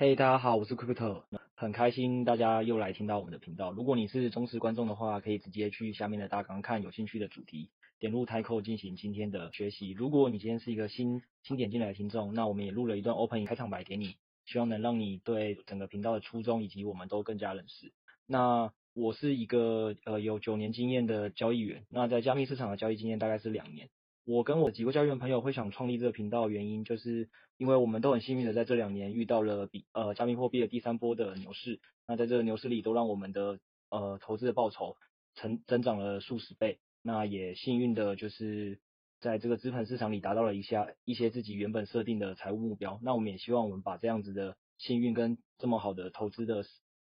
嘿大家好，我是 Crypto，很开心大家又来听到我们的频道。如果你是忠实观众的话，可以直接去下面的大纲看有兴趣的主题，点入 Title 进行今天的学习。如果你今天是一个新新点进来的听众，那我们也录了一段 Open 开场白给你，希望能让你对整个频道的初衷以及我们都更加认识。那我是一个呃有九年经验的交易员，那在加密市场的交易经验大概是两年。我跟我几个交易员朋友会想创立这个频道原因，就是因为我们都很幸运的在这两年遇到了比呃加密货币的第三波的牛市，那在这个牛市里都让我们的呃投资的报酬成增长了数十倍，那也幸运的就是在这个资本市场里达到了一下一些自己原本设定的财务目标，那我们也希望我们把这样子的幸运跟这么好的投资的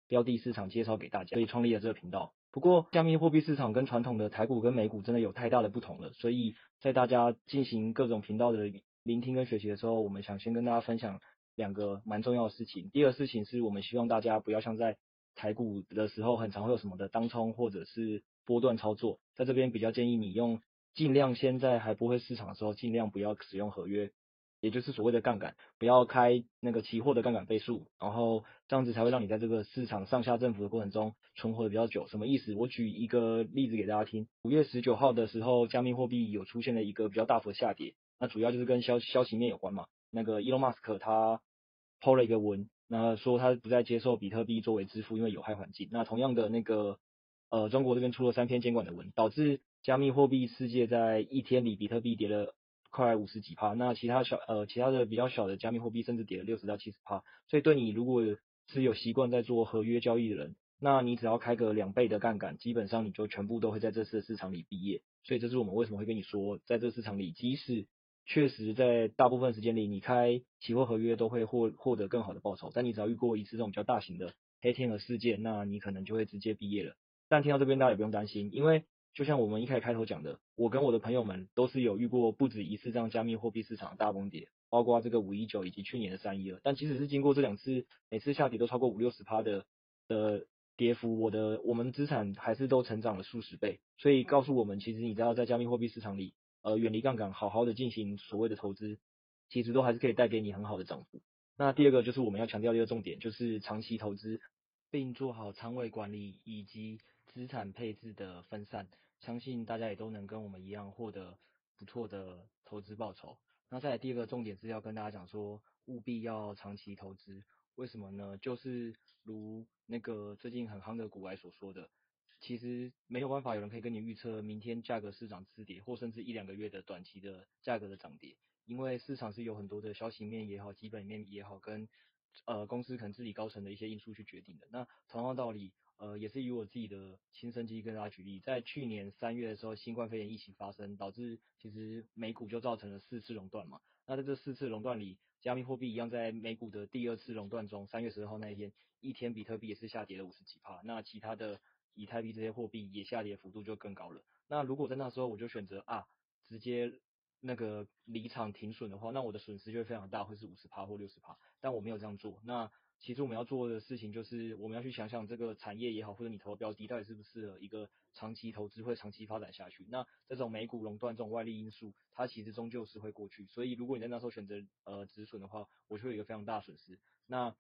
标的市场介绍给大家，所以创立了这个频道。不过，加密货币市场跟传统的台股跟美股真的有太大的不同了，所以在大家进行各种频道的聆听跟学习的时候，我们想先跟大家分享两个蛮重要的事情。第二个事情是我们希望大家不要像在台股的时候，很常会有什么的当冲或者是波段操作，在这边比较建议你用尽量先在还不会市场的时候，尽量不要使用合约。也就是所谓的杠杆，不要开那个期货的杠杆倍数，然后这样子才会让你在这个市场上下振幅的过程中存活的比较久。什么意思？我举一个例子给大家听。五月十九号的时候，加密货币有出现了一个比较大幅的下跌，那主要就是跟消消息面有关嘛。那个 Elon Musk 他抛了一个文，那说他不再接受比特币作为支付，因为有害环境。那同样的那个呃，中国这边出了三篇监管的文，导致加密货币世界在一天里比特币跌了。快五十几趴，那其他小呃其他的比较小的加密货币甚至跌了六十到七十趴，所以对你如果是有习惯在做合约交易的人，那你只要开个两倍的杠杆，基本上你就全部都会在这次市场里毕业。所以这是我们为什么会跟你说，在这市场里，即使确实在大部分时间里你开期货合约都会获获得更好的报酬，但你只要遇过一次这种比较大型的黑天鹅事件，那你可能就会直接毕业了。但听到这边大家也不用担心，因为。就像我们一开始开头讲的，我跟我的朋友们都是有遇过不止一次这样加密货币市场的大崩跌，包括这个五一九以及去年的三一二。但即使是经过这两次，每次下跌都超过五六十趴的的跌幅，我的我们资产还是都成长了数十倍。所以告诉我们，其实你知道在加密货币市场里，呃，远离杠杆，好好的进行所谓的投资，其实都还是可以带给你很好的涨幅。那第二个就是我们要强调的一个重点，就是长期投资，并做好仓位管理以及资产配置的分散。相信大家也都能跟我们一样获得不错的投资报酬。那再来第二个重点是要跟大家讲说，务必要长期投资。为什么呢？就是如那个最近很夯的股外所说的，其实没有办法有人可以跟你预测明天价格是涨是跌，或甚至一两个月的短期的价格的涨跌，因为市场是有很多的消息面也好，基本面也好，跟呃公司可能治理高层的一些因素去决定的。那同样道理。呃，也是以我自己的亲身经历跟大家举例，在去年三月的时候，新冠肺炎疫情发生，导致其实美股就造成了四次垄断嘛。那在这四次垄断里，加密货币一样在美股的第二次垄断中，三月十二号那一天，一天比特币也是下跌了五十几趴，那其他的以太币这些货币也下跌幅度就更高了。那如果在那时候我就选择啊，直接那个离场停损的话，那我的损失就会非常大，会是五十趴或六十趴，但我没有这样做。那其实我们要做的事情就是，我们要去想想这个产业也好，或者你投的标的到底适不适合一个长期投资，会长期发展下去。那这种美股垄断这种外力因素，它其实终究是会过去。所以如果你在那时候选择呃止损的话，我就会有一个非常大的损失。那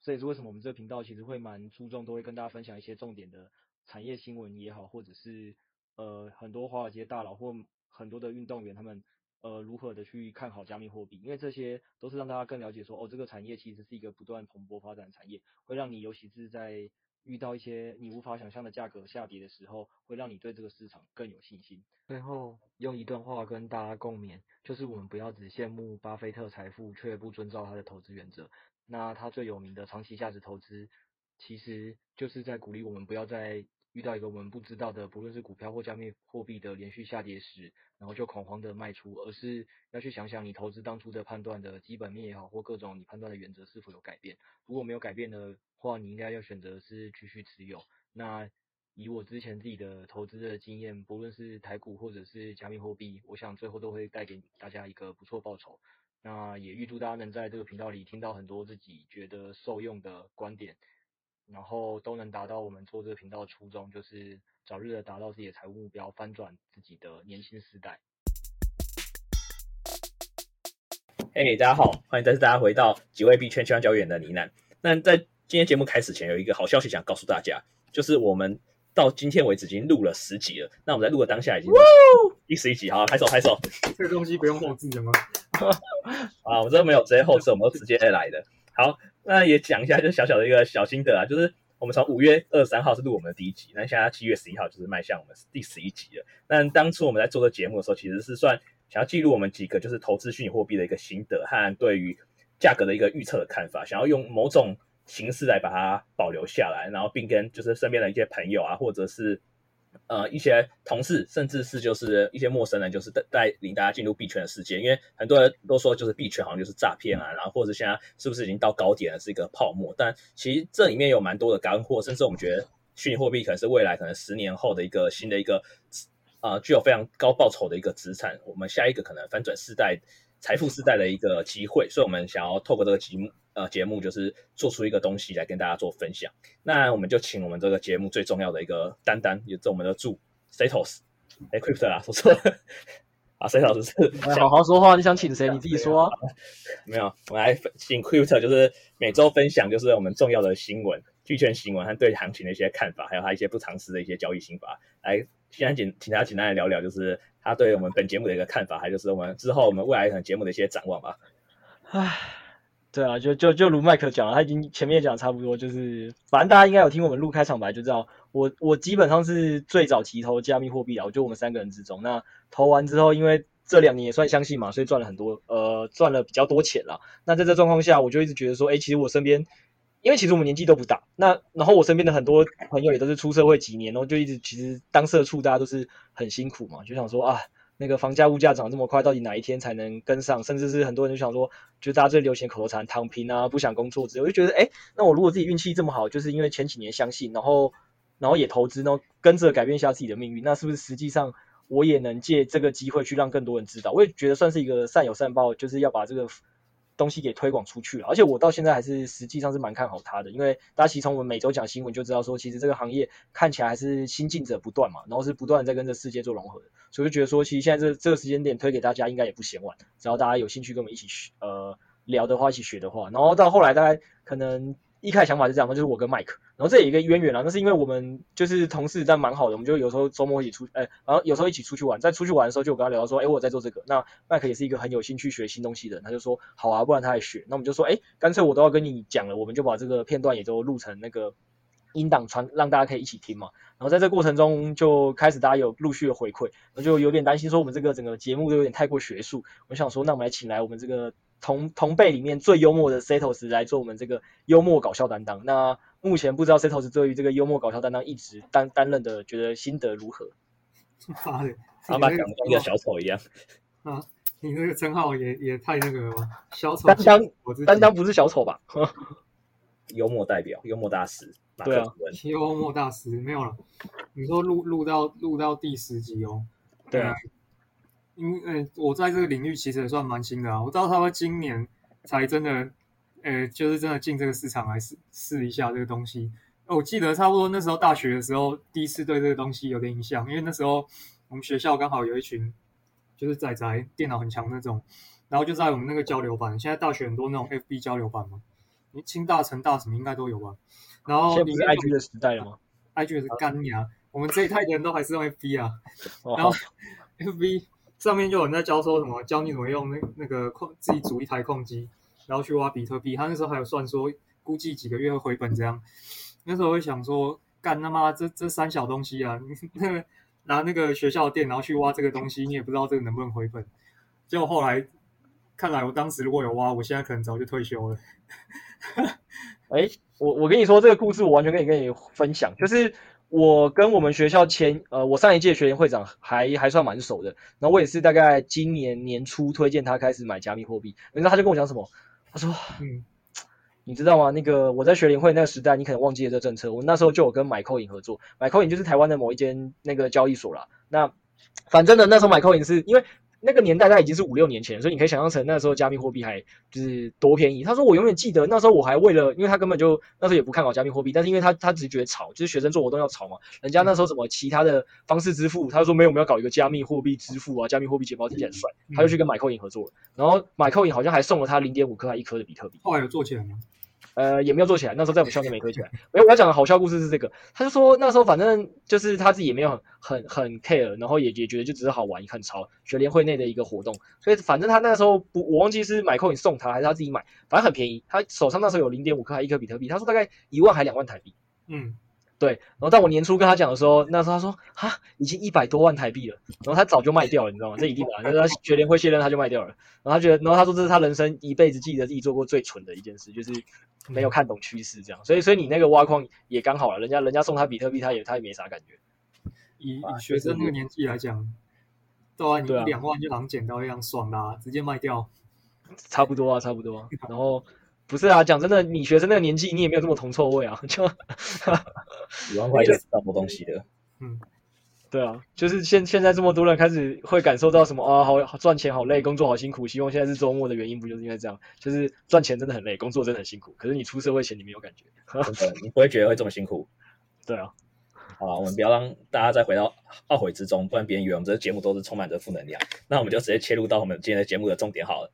这也是为什么我们这个频道其实会蛮注重，都会跟大家分享一些重点的产业新闻也好，或者是呃很多华尔街大佬或很多的运动员他们。呃，如何的去看好加密货币？因为这些都是让大家更了解说，哦，这个产业其实是一个不断蓬勃发展的产业，会让你尤其是在遇到一些你无法想象的价格下跌的时候，会让你对这个市场更有信心。最后用一段话跟大家共勉，就是我们不要只羡慕巴菲特财富，却不遵照他的投资原则。那他最有名的长期价值投资，其实就是在鼓励我们不要在遇到一个我们不知道的，不论是股票或加密货币的连续下跌时，然后就恐慌的卖出，而是要去想想你投资当初的判断的基本面也好，或各种你判断的原则是否有改变。如果没有改变的话，你应该要选择是继续持有。那以我之前自己的投资的经验，不论是台股或者是加密货币，我想最后都会带给大家一个不错报酬。那也预祝大家能在这个频道里听到很多自己觉得受用的观点，然后都能达到我们做这个频道的初衷，就是早日的达到自己的财务目标，翻转自己的年轻时代。嘿，hey, 大家好，欢迎再次大家回到几位币圈千万交易员的呢喃。那在今天节目开始前，有一个好消息想告诉大家，就是我们。到今天为止已经录了十集了，那我们在录的当下已经第十一集，好，拍手拍手。这个东西不用后置的吗？啊，我们这没有直接后置，我们都直接来的。好，那也讲一下，就小小的一个小心得啊，就是我们从五月二十三号是录我们的第一集，那现在七月十一号就是迈向我们第十一集了。那当初我们在做这节目的时候，其实是算想要记录我们几个就是投资虚拟货币的一个心得和对于价格的一个预测的看法，想要用某种。形式来把它保留下来，然后并跟就是身边的一些朋友啊，或者是呃一些同事，甚至是就是一些陌生人，就是带带领大家进入币圈的世界。因为很多人都说就是币圈好像就是诈骗啊，然后或者现在是不是已经到高点了，是一个泡沫？但其实这里面有蛮多的干货，甚至我们觉得虚拟货币可能是未来可能十年后的一个新的一个呃具有非常高报酬的一个资产。我们下一个可能翻转世代财富世代的一个机会，所以我们想要透过这个节目。呃，节目就是做出一个东西来跟大家做分享。那我们就请我们这个节目最重要的一个担当，也是我们的助，Crypto 啊，说错了啊，Setos 是好好说话。你想请谁？你自己说啊。没有，我们来请 Crypto，就是每周分享就是我们重要的新闻、币圈新闻和对行情的一些看法，还有他一些不常识的一些交易心法。来，现在请请大家简单来聊聊，就是他对我们本节目的一个看法，还就是我们之后我们未来可能节目的一些展望吧。唉。对啊，就就就如麦克讲了，他已经前面讲差不多，就是反正大家应该有听我们录开场白就知道，我我基本上是最早期投加密货币啊，我就我们三个人之中，那投完之后，因为这两年也算相信嘛，所以赚了很多，呃，赚了比较多钱啦。那在这状况下，我就一直觉得说，哎，其实我身边，因为其实我们年纪都不大，那然后我身边的很多朋友也都是出社会几年，然后就一直其实当社畜，大家都是很辛苦嘛，就想说啊。那个房价物价涨这么快，到底哪一天才能跟上？甚至是很多人就想说，就大家最流行口头禅“躺平啊，不想工作”之类，我就觉得，哎，那我如果自己运气这么好，就是因为前几年相信，然后，然后也投资，然后跟着改变一下自己的命运，那是不是实际上我也能借这个机会去让更多人知道？我也觉得算是一个善有善报，就是要把这个。东西给推广出去了，而且我到现在还是实际上是蛮看好它的，因为大家其实从我们每周讲新闻就知道说，其实这个行业看起来还是新进者不断嘛，然后是不断在跟这世界做融合，所以就觉得说，其实现在这这个时间点推给大家应该也不嫌晚，只要大家有兴趣跟我们一起学呃聊的话，一起学的话，然后到后来大概可能。一开始想法是这样，就是我跟麦克，然后这有一个渊源啦，那是因为我们就是同事，但蛮好的，我们就有时候周末一起出，哎，然后有时候一起出去玩，在出去玩的时候就我跟他聊到说，哎，我在做这个，那麦克也是一个很有兴趣学新东西的人，他就说好啊，不然他也学，那我们就说，哎，干脆我都要跟你讲了，我们就把这个片段也都录成那个音档传，让大家可以一起听嘛。然后在这过程中就开始大家有陆续的回馈，我就有点担心说我们这个整个节目都有点太过学术，我想说，那我们来请来我们这个。同同辈里面最幽默的 Setos 来做我们这个幽默搞笑担当。那目前不知道 Setos 对于这个幽默搞笑担当一直担担任的，觉得心得如何？妈的，他妈讲的跟一个小丑一样啊！你那个称号也也太那个了吧？小丑担当，担当不是小丑吧？幽默代表，幽默大师。对啊，幽默大师没有了。你说录录到录到第十集哦？对啊。因为我在这个领域其实也算蛮新的啊，我知道他们今年才真的，呃，就是真的进这个市场来试试一下这个东西。我记得差不多那时候大学的时候，第一次对这个东西有点印象，因为那时候我们学校刚好有一群就是仔仔电脑很强那种，然后就在我们那个交流班，现在大学很多那种 FB 交流班嘛，你清大、成大什么应该都有吧？然后现在不是 IG 的时代了吗？IG 是干呀，我们这一代的人都还是用 FB 啊，然后 FB。上面就有人在教说什么，教你怎么用那那个控自己组一台控机，然后去挖比特币。他那时候还有算说，估计几个月会回本这样。那时候我会想说，干他妈这这三小东西啊，那拿那个学校的电脑去挖这个东西，你也不知道这个能不能回本。结果后来看来，我当时如果有挖，我现在可能早就退休了。哎，我我跟你说这个故事，我完全可以跟你分享，就是。我跟我们学校前呃，我上一届学联会长还还算蛮熟的，然后我也是大概今年年初推荐他开始买加密货币，然后他就跟我讲什么，他说，嗯，你知道吗？那个我在学联会那个时代，你可能忘记了这政策，我那时候就有跟买 coin 合作买 coin 就是台湾的某一间那个交易所啦。那反正呢，那时候买 coin 是因为。那个年代它已经是五六年前，所以你可以想象成那时候加密货币还就是多便宜。他说我永远记得那时候我还为了，因为他根本就那时候也不看好加密货币，但是因为他他只是觉得炒，就是学生做活动要炒嘛。人家那时候什么其他的方式支付，他说没有，我们要搞一个加密货币支付啊，加密货币钱包听起来很帅，他就去跟 MaiCoin 合作了。然后 MaiCoin 好像还送了他零点五颗还一颗的比特币。后来有做起来吗？呃，也没有做起来。那时候在我们校内没推起来。没有，我要讲的好笑故事是这个。他就说那时候反正就是他自己也没有很很很 care，然后也也觉得就只是好玩，很潮，学联会内的一个活动。所以反正他那时候不，我忘记是买 coin 送他还是他自己买，反正很便宜。他手上那时候有零点五克还一颗比特币，他说大概一万还两万台币。嗯。对，然后在我年初跟他讲的时候，那时候他说哈，已经一百多万台币了，然后他早就卖掉了，你知道吗？这一定的，就是他学联会卸任他就卖掉了，然后他觉得，然后他说这是他人生一辈子记得自己做过最蠢的一件事，就是没有看懂趋势这样，所以所以你那个挖矿也刚好了，人家人家送他比特币，他也他也没啥感觉。以以学生那个年纪来讲，对啊，你一两万就当捡到一样爽啦，直接卖掉，差不多啊，差不多啊，然后。不是啊，讲真的，你学生那个年纪，你也没有这么铜臭味啊，就几万块就是这么多东西的。嗯，对啊，就是现现在这么多人开始会感受到什么啊，好赚钱好累，工作好辛苦，希望现在是周末的原因，不就是因为这样？就是赚钱真的很累，工作真的很辛苦。可是你出社会前你没有感觉，你不会觉得会这么辛苦。对啊，好了，我们不要让大家再回到懊悔之中，不然别人以为我们这个节目都是充满着负能量。那我们就直接切入到我们今天的节目的重点好了。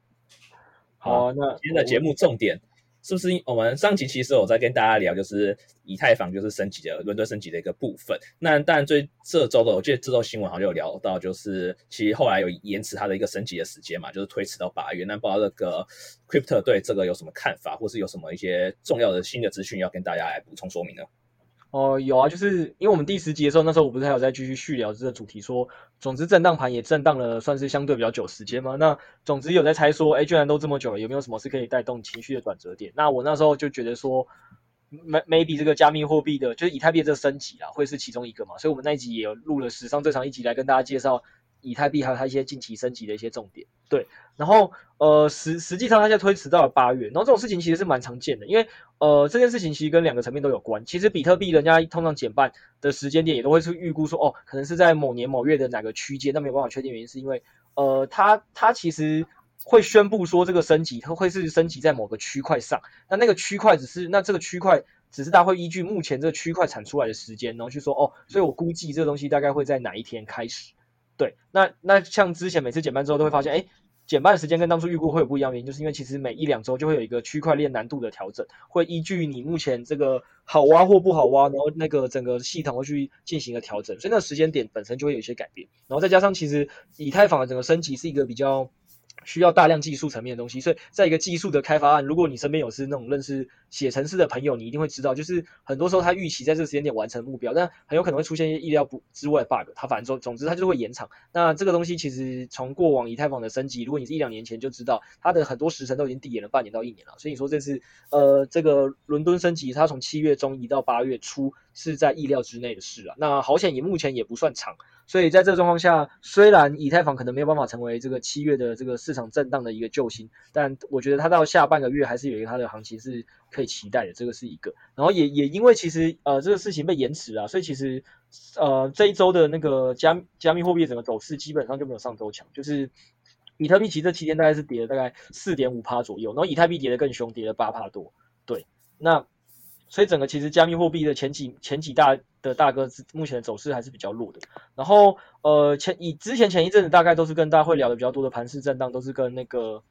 好，啊，那今天的节目重点是不是我们上集其实有在跟大家聊，就是以太坊就是升级的伦敦升级的一个部分。那当然，最这周的我记得这周新闻好像有聊到，就是其实后来有延迟它的一个升级的时间嘛，就是推迟到八月。那不知道这个 Crypto 对这个有什么看法，或是有什么一些重要的新的资讯要跟大家来补充说明呢？哦、有啊，就是因为我们第十集的时候，那时候我不是还有在继续续聊这个主题说，总之震荡盘也震荡了，算是相对比较久时间嘛。那总之有在猜说，哎，居然都这么久了，有没有什么是可以带动情绪的转折点？那我那时候就觉得说，maybe 这个加密货币的，就是以太币这个升级啊，会是其中一个嘛。所以我们那一集也录了史上最长一集来跟大家介绍。以太币还有它一些近期升级的一些重点，对，然后呃实实际上它现在推迟到了八月，然后这种事情其实是蛮常见的，因为呃这件事情其实跟两个层面都有关。其实比特币人家通常减半的时间点也都会是预估说，哦，可能是在某年某月的哪个区间，那没有办法确定原因是因为呃它它其实会宣布说这个升级它会是升级在某个区块上，那那个区块只是那这个区块只是大家会依据目前这个区块产出来的时间，然后去说哦，所以我估计这个东西大概会在哪一天开始。对，那那像之前每次减半之后都会发现，哎，减半时间跟当初预估会有不一样原因，就是因为其实每一两周就会有一个区块链难度的调整，会依据你目前这个好挖或不好挖，然后那个整个系统会去进行一个调整，所以那个时间点本身就会有一些改变，然后再加上其实以太坊的整个升级是一个比较。需要大量技术层面的东西，所以在一个技术的开发案，如果你身边有是那种认识写程式的朋友，你一定会知道，就是很多时候他预期在这个时间点完成目标，但很有可能会出现一些意料不之外的 bug，他反正总总之他就会延长。那这个东西其实从过往以太坊的升级，如果你是一两年前就知道，它的很多时程都已经递延了半年到一年了。所以你说这次呃这个伦敦升级，它从七月中移到八月初，是在意料之内的事啊。那好险也目前也不算长。所以在这个状况下，虽然以太坊可能没有办法成为这个七月的这个市场震荡的一个救星，但我觉得它到下半个月还是有一个它的行情是可以期待的，这个是一个。然后也也因为其实呃这个事情被延迟了，所以其实呃这一周的那个加加密货币整个走势基本上就没有上周强，就是比特币其实这七天大概是跌了大概四点五趴左右，然后以太币跌得更凶，跌了八趴多。对，那。所以整个其实加密货币的前几前几大的大哥是，目前的走势还是比较弱的。然后呃前以之前前一阵子大概都是跟大家会聊的比较多的盘势震荡，都是跟那个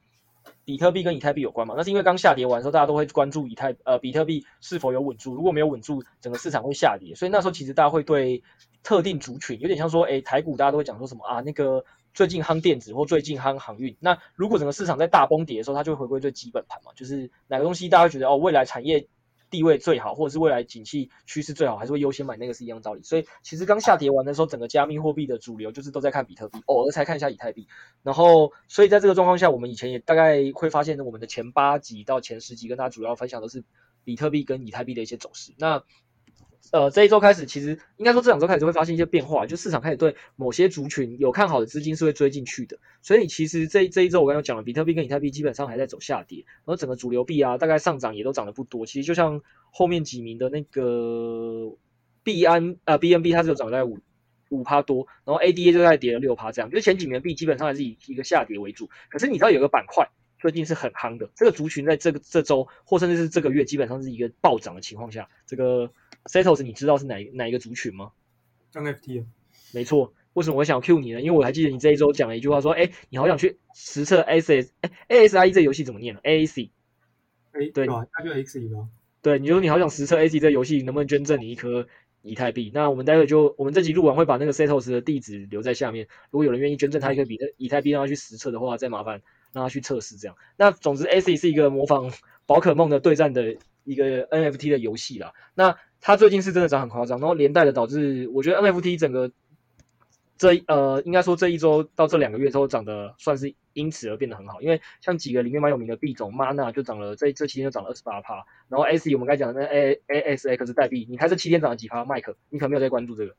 比特币跟以太币有关嘛。那是因为刚下跌完的时候，大家都会关注以太呃比特币是否有稳住，如果没有稳住，整个市场会下跌。所以那时候其实大家会对特定族群有点像说，诶台股大家都会讲说什么啊那个最近夯电子或最近夯航运。那如果整个市场在大崩跌的时候，它就会回归最基本盘嘛，就是哪个东西大家会觉得哦未来产业。地位最好，或者是未来景气趋势最好，还是会优先买那个是一样道理。所以其实刚下跌完的时候，整个加密货币的主流就是都在看比特币，偶尔才看一下以太币。然后，所以在这个状况下，我们以前也大概会发现，我们的前八集到前十集跟大家主要分享都是比特币跟以太币的一些走势。那呃这一周开始，其实应该说这两周开始会发现一些变化，就市场开始对某些族群有看好的资金是会追进去的。所以其实这这一周我刚刚讲了，比特币跟以太币基本上还在走下跌，然后整个主流币啊大概上涨也都涨得不多。其实就像后面几名的那个币安呃 BNB 它是有涨在五五趴多，然后 ADA 就在跌了六趴这样，就是前几名的币基本上还是以一个下跌为主。可是你知道有个板块。最近是很夯的，这个族群在这个这周或甚至是这个月，基本上是一个暴涨的情况下。这个 Setos，你知道是哪哪一个族群吗？NFT 没错。为什么我想 Q 你呢？因为我还记得你这一周讲了一句话，说：“哎，你好想去实测 ASS，哎，ASIE 这游戏怎么念了？AAC。哎，对，那就 X 一对，你说你好想实测 AAC 这游戏能不能捐赠你一颗以太币？那我们待会就我们这集录完会把那个 Setos 的地址留在下面。如果有人愿意捐赠他一颗比特以太币让他去实测的话，再麻烦。让他去测试这样。那总之，ASIC 是一个模仿宝可梦的对战的一个 NFT 的游戏啦。那它最近是真的涨很夸张，然后连带的导致我觉得 NFT 整个这呃应该说这一周到这两个月之后涨得算是因此而变得很好。因为像几个里面蛮有名的币种，Mana 就涨了，这这期间就涨了二十八趴。然后 ASIC 我们刚才讲的那 A ASX 代币，你看这七天涨了几趴？？Mike，，你可能没有在关注这个。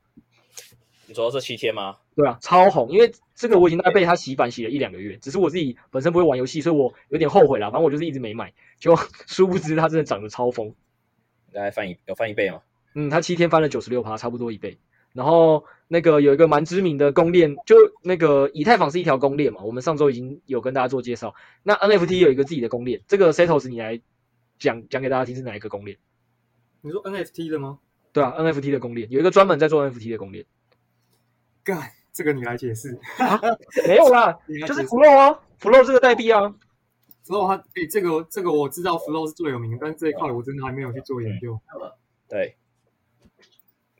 你说这七天吗？对啊，超红，因为这个我已经在被他洗版洗了一两个月，只是我自己本身不会玩游戏，所以我有点后悔啦。反正我就是一直没买，就 殊不知它真的涨得超疯。大概翻一有翻一倍吗？嗯，他七天翻了九十六趴，差不多一倍。然后那个有一个蛮知名的公链，就那个以太坊是一条公链嘛，我们上周已经有跟大家做介绍。那 NFT 有一个自己的公链，这个 Setos 你来讲讲给大家听是哪一个公链？你说 NFT 的吗？对啊，NFT 的公链有一个专门在做 NFT 的公链。干，这个你来解释。啊、没有啦，就是 Flow 啊，Flow 这个代币啊。Flow 它，哎、欸，这个这个我知道，Flow 是最有名，但是这一块我真的还没有去做研究。对。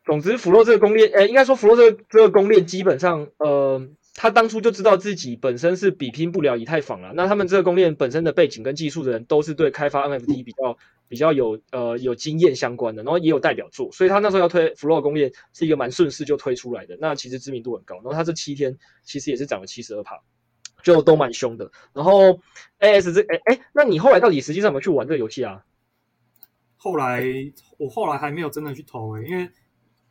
总之，Flow 这个公链，哎、欸，应该说 Flow 这个这个公链基本上，呃，他当初就知道自己本身是比拼不了以太坊了。那他们这个公链本身的背景跟技术的人，都是对开发 NFT 比较。比较有呃有经验相关的，然后也有代表作，所以他那时候要推 Flow 公链是一个蛮顺势就推出来的，那其实知名度很高。然后他这七天其实也是涨了七十二趴，就都蛮凶的。然后 AS 这哎哎，那你后来到底实际上有没有去玩这个游戏啊？后来我后来还没有真的去投诶、欸，因为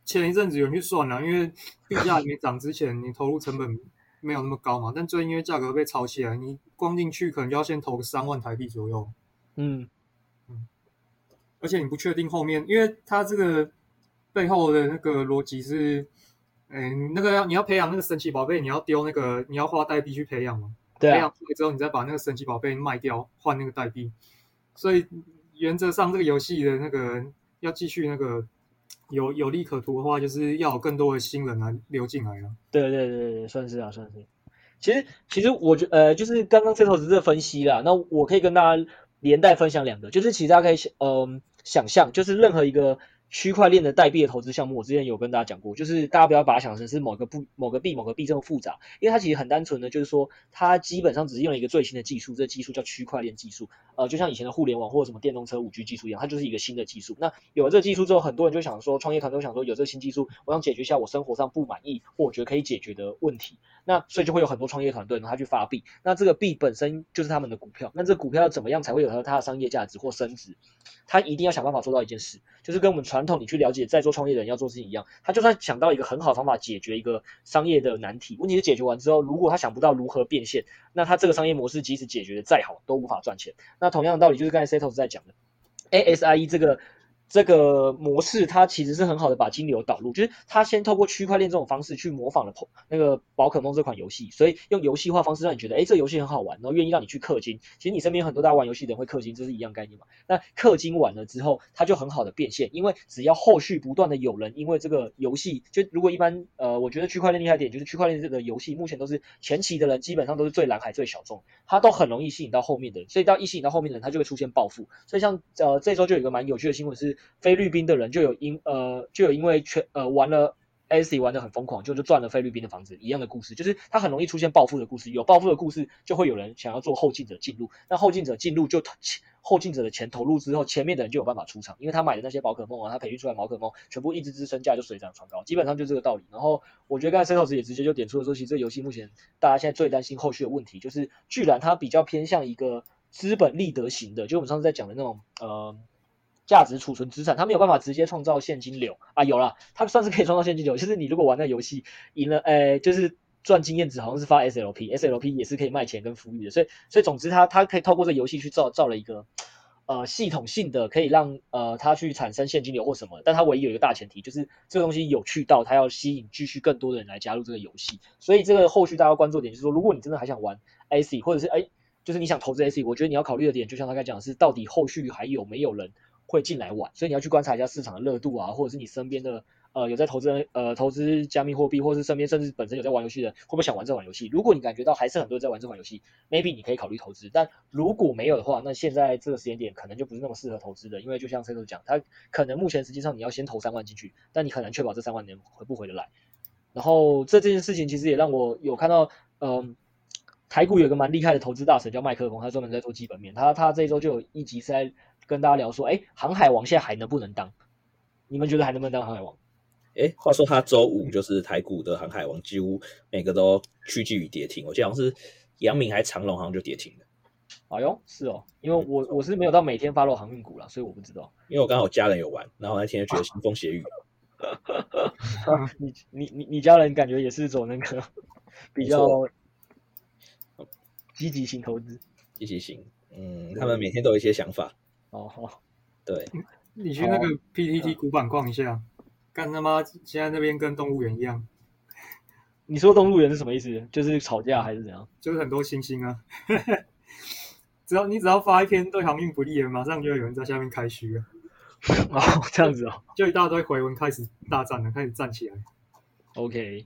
前一阵子有人去算了，因为币价还没涨之前，你投入成本没有那么高嘛。但最近因为价格被炒起来，你光进去可能就要先投个三万台币左右。嗯。而且你不确定后面，因为它这个背后的那个逻辑是，嗯，那个要你要培养那个神奇宝贝，你要丢那个你要花代币去培养嘛？对啊。培养出来之后，你再把那个神奇宝贝卖掉换那个代币，所以原则上这个游戏的那个要继续那个有有利可图的话，就是要有更多的新人来流进来啊。对对对对，算是啊，算是。其实其实我觉呃，就是刚刚这分析啦，那我可以跟大家连带分享两个，就是其实大家可以嗯。呃想象就是任何一个区块链的代币的投资项目，我之前有跟大家讲过，就是大家不要把它想成是某个不某个币某个币这么复杂，因为它其实很单纯的，就是说它基本上只是用了一个最新的技术，这个技术叫区块链技术，呃，就像以前的互联网或者什么电动车五 G 技术一样，它就是一个新的技术。那有了这个技术之后，很多人就想说，创业团队想说，有这个新技术，我想解决一下我生活上不满意或我觉得可以解决的问题，那所以就会有很多创业团队呢，他去发币，那这个币本身就是他们的股票，那这个股票要怎么样才会有它的商业价值或升值？他一定要想办法做到一件事，就是跟我们传统你去了解在做创业的人要做事情一样，他就算想到一个很好的方法解决一个商业的难题，问题是解决完之后，如果他想不到如何变现，那他这个商业模式即使解决的再好，都无法赚钱。那同样的道理就是刚才 Setos 在讲的，ASIE 这个。这个模式它其实是很好的把金流导入，就是它先透过区块链这种方式去模仿了那个宝可梦这款游戏，所以用游戏化方式让你觉得，哎，这游戏很好玩，然后愿意让你去氪金。其实你身边很多大家玩游戏的人会氪金，这是一样概念嘛。那氪金完了之后，它就很好的变现，因为只要后续不断的有人因为这个游戏，就如果一般呃，我觉得区块链厉害点就是区块链这个游戏目前都是前期的人基本上都是最蓝海最小众，它都很容易吸引到后面的人，所以到一吸引到后面的人，它就会出现暴富。所以像呃这周就有一个蛮有趣的新闻是菲律宾的人。就有因呃就有因为全呃玩了 ASIC 玩得很疯狂，就就赚了菲律宾的房子一样的故事，就是它很容易出现暴富的故事，有暴富的故事就会有人想要做后进者进入，那后进者进入就后进者的钱投入之后，前面的人就有办法出场，因为他买的那些宝可梦啊，他培育出来宝可梦全部一只只身价就水涨船高，基本上就这个道理。然后我觉得刚才 Setos 也直接就点出了说，其实这个游戏目前大家现在最担心后续的问题，就是居然它比较偏向一个资本利得型的，就我们上次在讲的那种呃。价值储存资产，它没有办法直接创造现金流啊。有了，它算是可以创造现金流，就是你如果玩那游戏赢了，哎，就是赚经验值，好像是发 SLP，SLP 也是可以卖钱跟福利的。所以，所以总之它，它可以透过这游戏去造造了一个。呃，系统性的可以让呃它去产生现金流或什么，但它唯一有一个大前提，就是这个东西有趣到它要吸引继续更多的人来加入这个游戏。所以这个后续大家关注点就是说，如果你真的还想玩 AC，或者是哎，就是你想投资 AC，我觉得你要考虑的点，就像他刚讲的是，到底后续还有没有人会进来玩？所以你要去观察一下市场的热度啊，或者是你身边的。呃，有在投资呃投资加密货币，或是身边甚至本身有在玩游戏的人，会不会想玩这款游戏？如果你感觉到还是很多人在玩这款游戏，maybe 你可以考虑投资。但如果没有的话，那现在这个时间点可能就不是那么适合投资的，因为就像 Seto 讲，他可能目前实际上你要先投三万进去，但你很难确保这三万年回不回得来。然后这这件事情其实也让我有看到，嗯、台股有个蛮厉害的投资大神叫麦克风，他专门在做基本面，他他这一周就有一集是在跟大家聊说，哎，航海王现在还能不能当？你们觉得还能不能当航海王？哎，话说他周五就是台股的航海王，几乎每个都趋近于跌停。我记得好像是阳明还是长隆，好像就跌停了。哎呦，是哦，因为我我是没有到每天 follow 航运股了，所以我不知道。因为我刚好家人有玩，然后那天就觉得腥风血雨。你你你你家人感觉也是走那个 比较积极型投资，积极型，嗯，他们每天都有一些想法。哦，对，你去那个 PTT 古板逛一下。干他妈！现在那边跟动物园一样。你说动物园是什么意思？就是吵架还是怎样？就是很多星星啊。只要你只要发一篇对航运不利的，马上就有人在下面开虚啊。哦，这样子哦。就一大堆回文开始大战了，开始站起来。OK。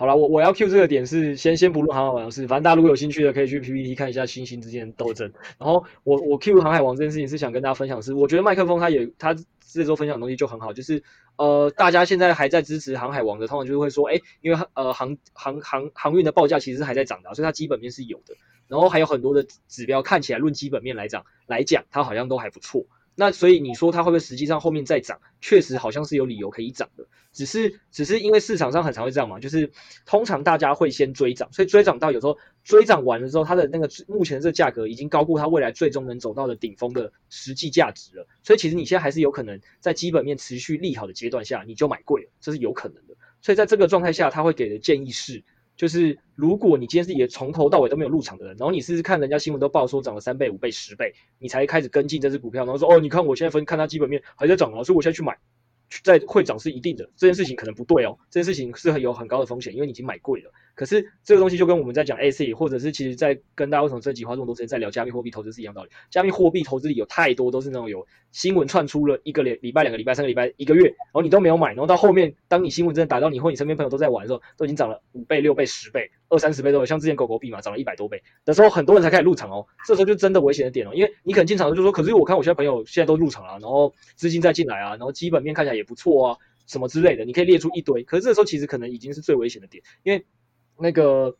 好了，我我要 Q 这个点是先先不论航海王的事，反正大家如果有兴趣的可以去 PPT 看一下星星之间的斗争。然后我我 Q 航海王这件事情是想跟大家分享是，我觉得麦克风他也他这周分享的东西就很好，就是呃大家现在还在支持航海王的，通常就是会说，哎，因为呃航航航航运的报价其实还在涨的，所以它基本面是有的。然后还有很多的指标看起来论基本面来讲来讲，它好像都还不错。那所以你说它会不会实际上后面再涨？确实好像是有理由可以涨的，只是只是因为市场上很常会这样嘛，就是通常大家会先追涨，所以追涨到有时候追涨完了之后，它的那个目前的这个价格已经高过它未来最终能走到的顶峰的实际价值了，所以其实你现在还是有可能在基本面持续利好的阶段下，你就买贵了，这是有可能的。所以在这个状态下，他会给的建议是。就是如果你今天是也从头到尾都没有入场的人，然后你试试看人家新闻都报说涨了三倍、五倍、十倍，你才开始跟进这只股票，然后说哦，你看我现在分看它基本面还在涨啊，所以我现在去买。在会涨是一定的，这件事情可能不对哦，这件事情是很有很高的风险，因为你已经买贵了。可是这个东西就跟我们在讲 AC，或者是其实在跟大家为什么这集花这么多时间在聊加密货币投资是一样道理。加密货币投资里有太多都是那种有新闻窜出了一个礼礼拜、两个礼拜、三个礼拜、一个月，然后你都没有买，然后到后面当你新闻真的打到你或你身边朋友都在玩的时候，都已经涨了五倍、六倍、十倍、二三十倍都有，像之前狗狗币嘛涨了一百多倍的时候，很多人才开始入场哦。这时候就真的危险的点哦，因为你可能进场的时候就说，可是我看我现在朋友现在都入场了，然后资金再进来啊，然后基本面看起来也不错啊。什么之类的，你可以列出一堆，可是这时候其实可能已经是最危险的点，因为那个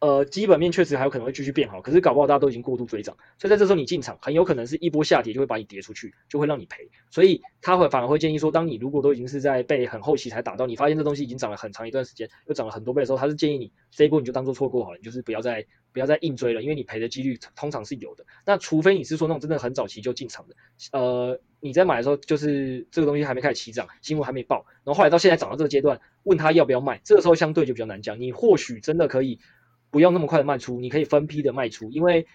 呃基本面确实还有可能会继续变好，可是搞不好大家都已经过度追涨，所以在这时候你进场很有可能是一波下跌就会把你跌出去，就会让你赔，所以他会反而会建议说，当你如果都已经是在被很后期才打到，你发现这东西已经涨了很长一段时间，又涨了很多倍的时候，他是建议你这一波你就当做错过好了，你就是不要再不要再硬追了，因为你赔的几率通常是有的。那除非你是说那种真的很早期就进场的，呃。你在买的时候，就是这个东西还没开始起涨，新闻还没报，然后后来到现在涨到这个阶段，问他要不要卖，这个时候相对就比较难讲。你或许真的可以不用那么快的卖出，你可以分批的卖出，因为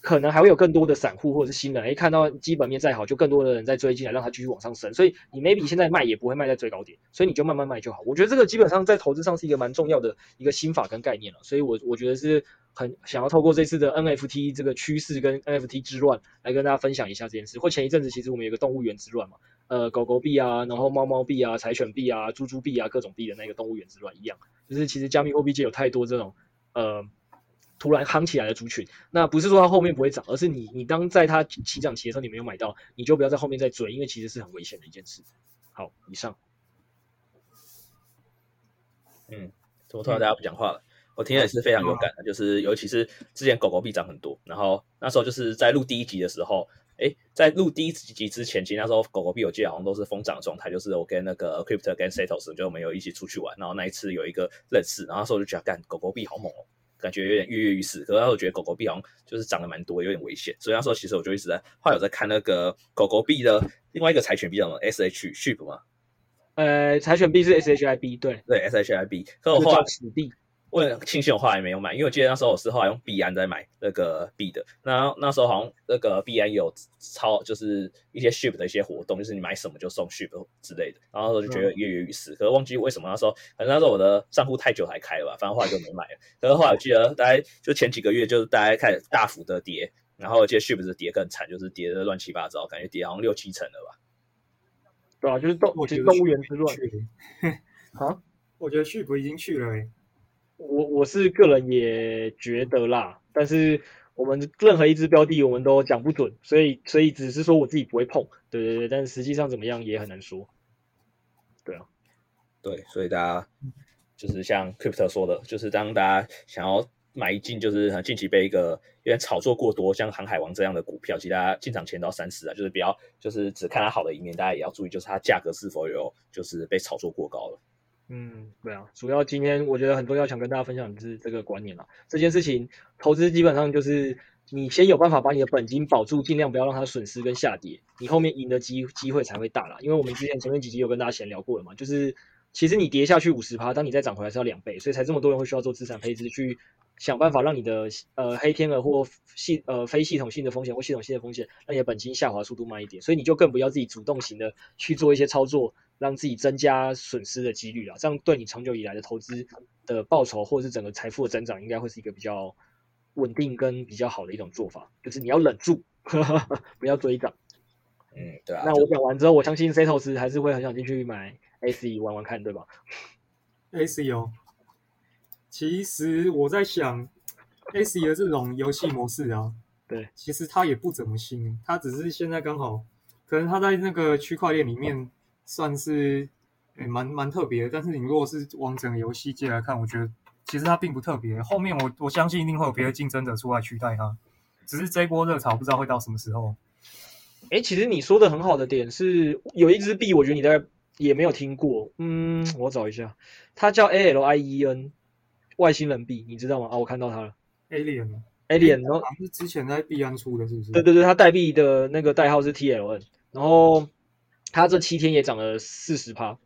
可能还会有更多的散户或者是新人，诶，看到基本面再好，就更多的人在追进来，让它继续往上升。所以你 maybe 现在卖也不会卖在最高点，所以你就慢慢卖就好。我觉得这个基本上在投资上是一个蛮重要的一个心法跟概念了，所以我我觉得是。很想要透过这次的 NFT 这个趋势跟 NFT 之乱来跟大家分享一下这件事。或前一阵子其实我们有个动物园之乱嘛，呃，狗狗币啊，然后猫猫币啊，柴犬币啊，猪猪币啊，各种币的那个动物园之乱一样，就是其实加密货币界有太多这种呃突然夯起来的族群。那不是说它后面不会涨，而是你你当在它起涨期的时候你没有买到，你就不要在后面再追，因为其实是很危险的一件事。好，以上。嗯，怎么突然大家不讲话了？我听了也是非常有感的，就是尤其是之前狗狗币涨很多，然后那时候就是在录第一集的时候，哎，在录第一集之前，其实那时候狗狗币我记得好像都是疯涨的状态，就是我跟那个 Crypto 跟 Setos 就我们有一起出去玩，然后那一次有一个认识，然后那时候我就觉得干狗狗币好猛哦，感觉有点跃跃欲试。可是那时候觉得狗狗币好像就是涨得蛮多，有点危险。所以那时候其实我就一直在，后来有在看那个狗狗币的另外一个柴犬币叫什么 SH Sheep 嘛？呃，柴犬币是 SHIB，对对 SHIB。可我后来此币。我很庆幸我后来没有买，因为我记得那时候我是后来用币安在买那个币的。那那时候好像那个币安有超，就是一些 ship 的一些活动，就是你买什么就送 ship 之类的。然后我就觉得跃跃欲试，可是忘记为什么那时候，可能那时候我的账户太久才开了吧，反正后来就没买了。可是后来我记得大概就前几个月，就是大家开始大幅的跌，然后这些 ship 是跌更惨，就是跌的乱七八糟，感觉跌好像六七成了吧。对啊，就是动，我觉得动物园之乱。啊，我觉得 ship 已经去了。我我是个人也觉得啦，但是我们任何一支标的我们都讲不准，所以所以只是说我自己不会碰，对对对，但是实际上怎么样也很难说，对啊，对，所以大家就是像 Crypto 说的，就是当大家想要买一进，就是近期被一个有点炒作过多，像航海王这样的股票，其实大家进场前都要三思啊，就是不要就是只看它好的一面，大家也要注意，就是它价格是否有就是被炒作过高了。嗯，对啊，主要今天我觉得很重要，想跟大家分享的是这个观念啦。这件事情，投资基本上就是你先有办法把你的本金保住，尽量不要让它损失跟下跌，你后面赢的机机会才会大啦。因为我们之前前面几集有跟大家闲聊过了嘛，就是其实你跌下去五十趴，当你再涨回来是要两倍，所以才这么多人会需要做资产配置，去想办法让你的呃黑天鹅或系呃非系统性的风险或系统性的风险，让你的本金下滑速度慢一点。所以你就更不要自己主动型的去做一些操作。让自己增加损失的几率啊，这样对你长久以来的投资的报酬，或者是整个财富的增长，应该会是一个比较稳定跟比较好的一种做法。就是你要忍住，呵 呵不要追涨。嗯，对啊。那我讲完之后，我相信 Setos 还是会很想进去买 ACE 玩玩看，对吧？ACE 哦，其实我在想，ACE 的这种游戏模式啊，对，其实它也不怎么新，它只是现在刚好，可能它在那个区块链里面。算是也蛮蛮特别的，但是你如果是往整个游戏界来看，我觉得其实它并不特别。后面我我相信一定会有别的竞争者出来取代它，只是这一波热潮不知道会到什么时候。诶，其实你说的很好的点是，有一支币，我觉得你大概也没有听过。嗯，我找一下，它叫 A L I E N 外星人币，你知道吗？啊，我看到它了，Alien，Alien，然后是之前在币安出的，是不是？对对对，它代币的那个代号是 T L N，然后。它这七天也涨了四十趴，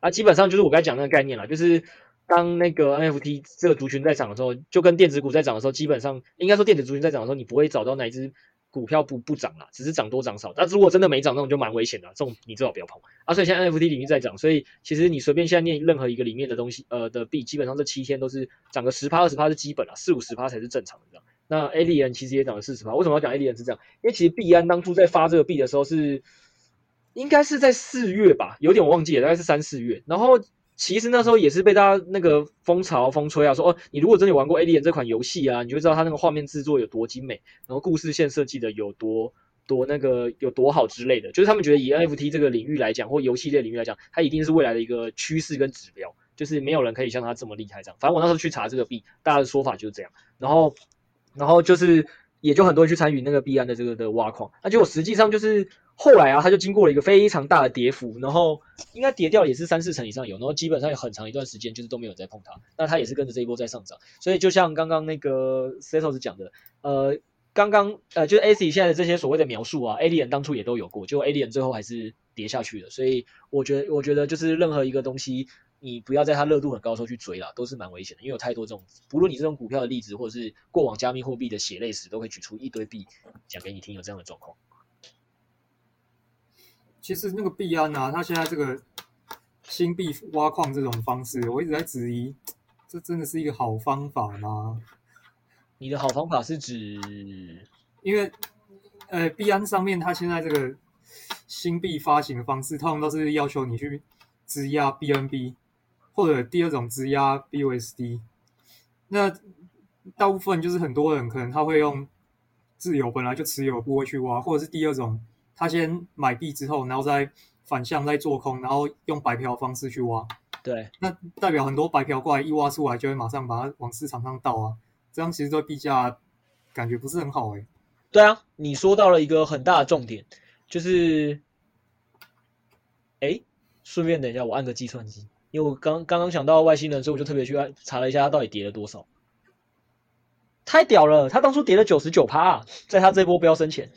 啊，基本上就是我刚才讲那个概念啦，就是当那个 NFT 这个族群在涨的时候，就跟电子股在涨的时候，基本上应该说电子族群在涨的时候，你不会找到哪一只股票不不涨啦，只是涨多涨少。但如果真的没涨，那种就蛮危险的，这种你最好不要碰。啊，所以现在 NFT 领域在涨，所以其实你随便现在念任何一个里面的东西，呃的币，基本上这七天都是涨个十趴二十趴是基本啦，四五十趴才是正常的这样。那 Alien 其实也涨了四十趴，为什么要讲 Alien 是这样？因为其实币安当初在发这个币的时候是。应该是在四月吧，有点我忘记了，大概是三四月。然后其实那时候也是被大家那个风潮风吹啊，说哦，你如果真的玩过《Alien》这款游戏啊，你就知道它那个画面制作有多精美，然后故事线设计的有多多那个有多好之类的。就是他们觉得以 NFT 这个领域来讲，或游戏类领域来讲，它一定是未来的一个趋势跟指标，就是没有人可以像它这么厉害这样。反正我那时候去查这个币，大家的说法就是这样。然后，然后就是也就很多人去参与那个币安的这个的挖矿，那结果实际上就是。后来啊，它就经过了一个非常大的跌幅，然后应该跌掉也是三四成以上有，然后基本上有很长一段时间就是都没有再碰它。那它也是跟着这一波在上涨，所以就像刚刚那个 Setos 讲的，呃，刚刚呃就是 AC 现在的这些所谓的描述啊，Alien 当初也都有过，就 Alien 最后还是跌下去了。所以我觉得，我觉得就是任何一个东西，你不要在它热度很高的时候去追啦，都是蛮危险的，因为有太多这种，不论你这种股票的例子，或者是过往加密货币的血泪史，都会举出一堆币讲给你听，有这样的状况。其实那个币安啊，它现在这个新币挖矿这种方式，我一直在质疑，这真的是一个好方法吗？你的好方法是指？因为呃，币安上面它现在这个新币发行的方式，通常都是要求你去质押 BNB，或者第二种质押 BUSD。那大部分就是很多人可能他会用自由本来就持有不会去挖，或者是第二种。他先买币之后，然后再反向再做空，然后用白嫖方式去挖。对，那代表很多白嫖过来一挖出来，就会马上把它往市场上倒啊。这样其实对币价感觉不是很好哎、欸。对啊，你说到了一个很大的重点，就是，哎，顺便等一下，我按个计算机，因为我刚刚刚想到外星人，所以我就特别去按查了一下它到底跌了多少。太屌了！他当初跌了九十九趴，啊，在他这波飙升前，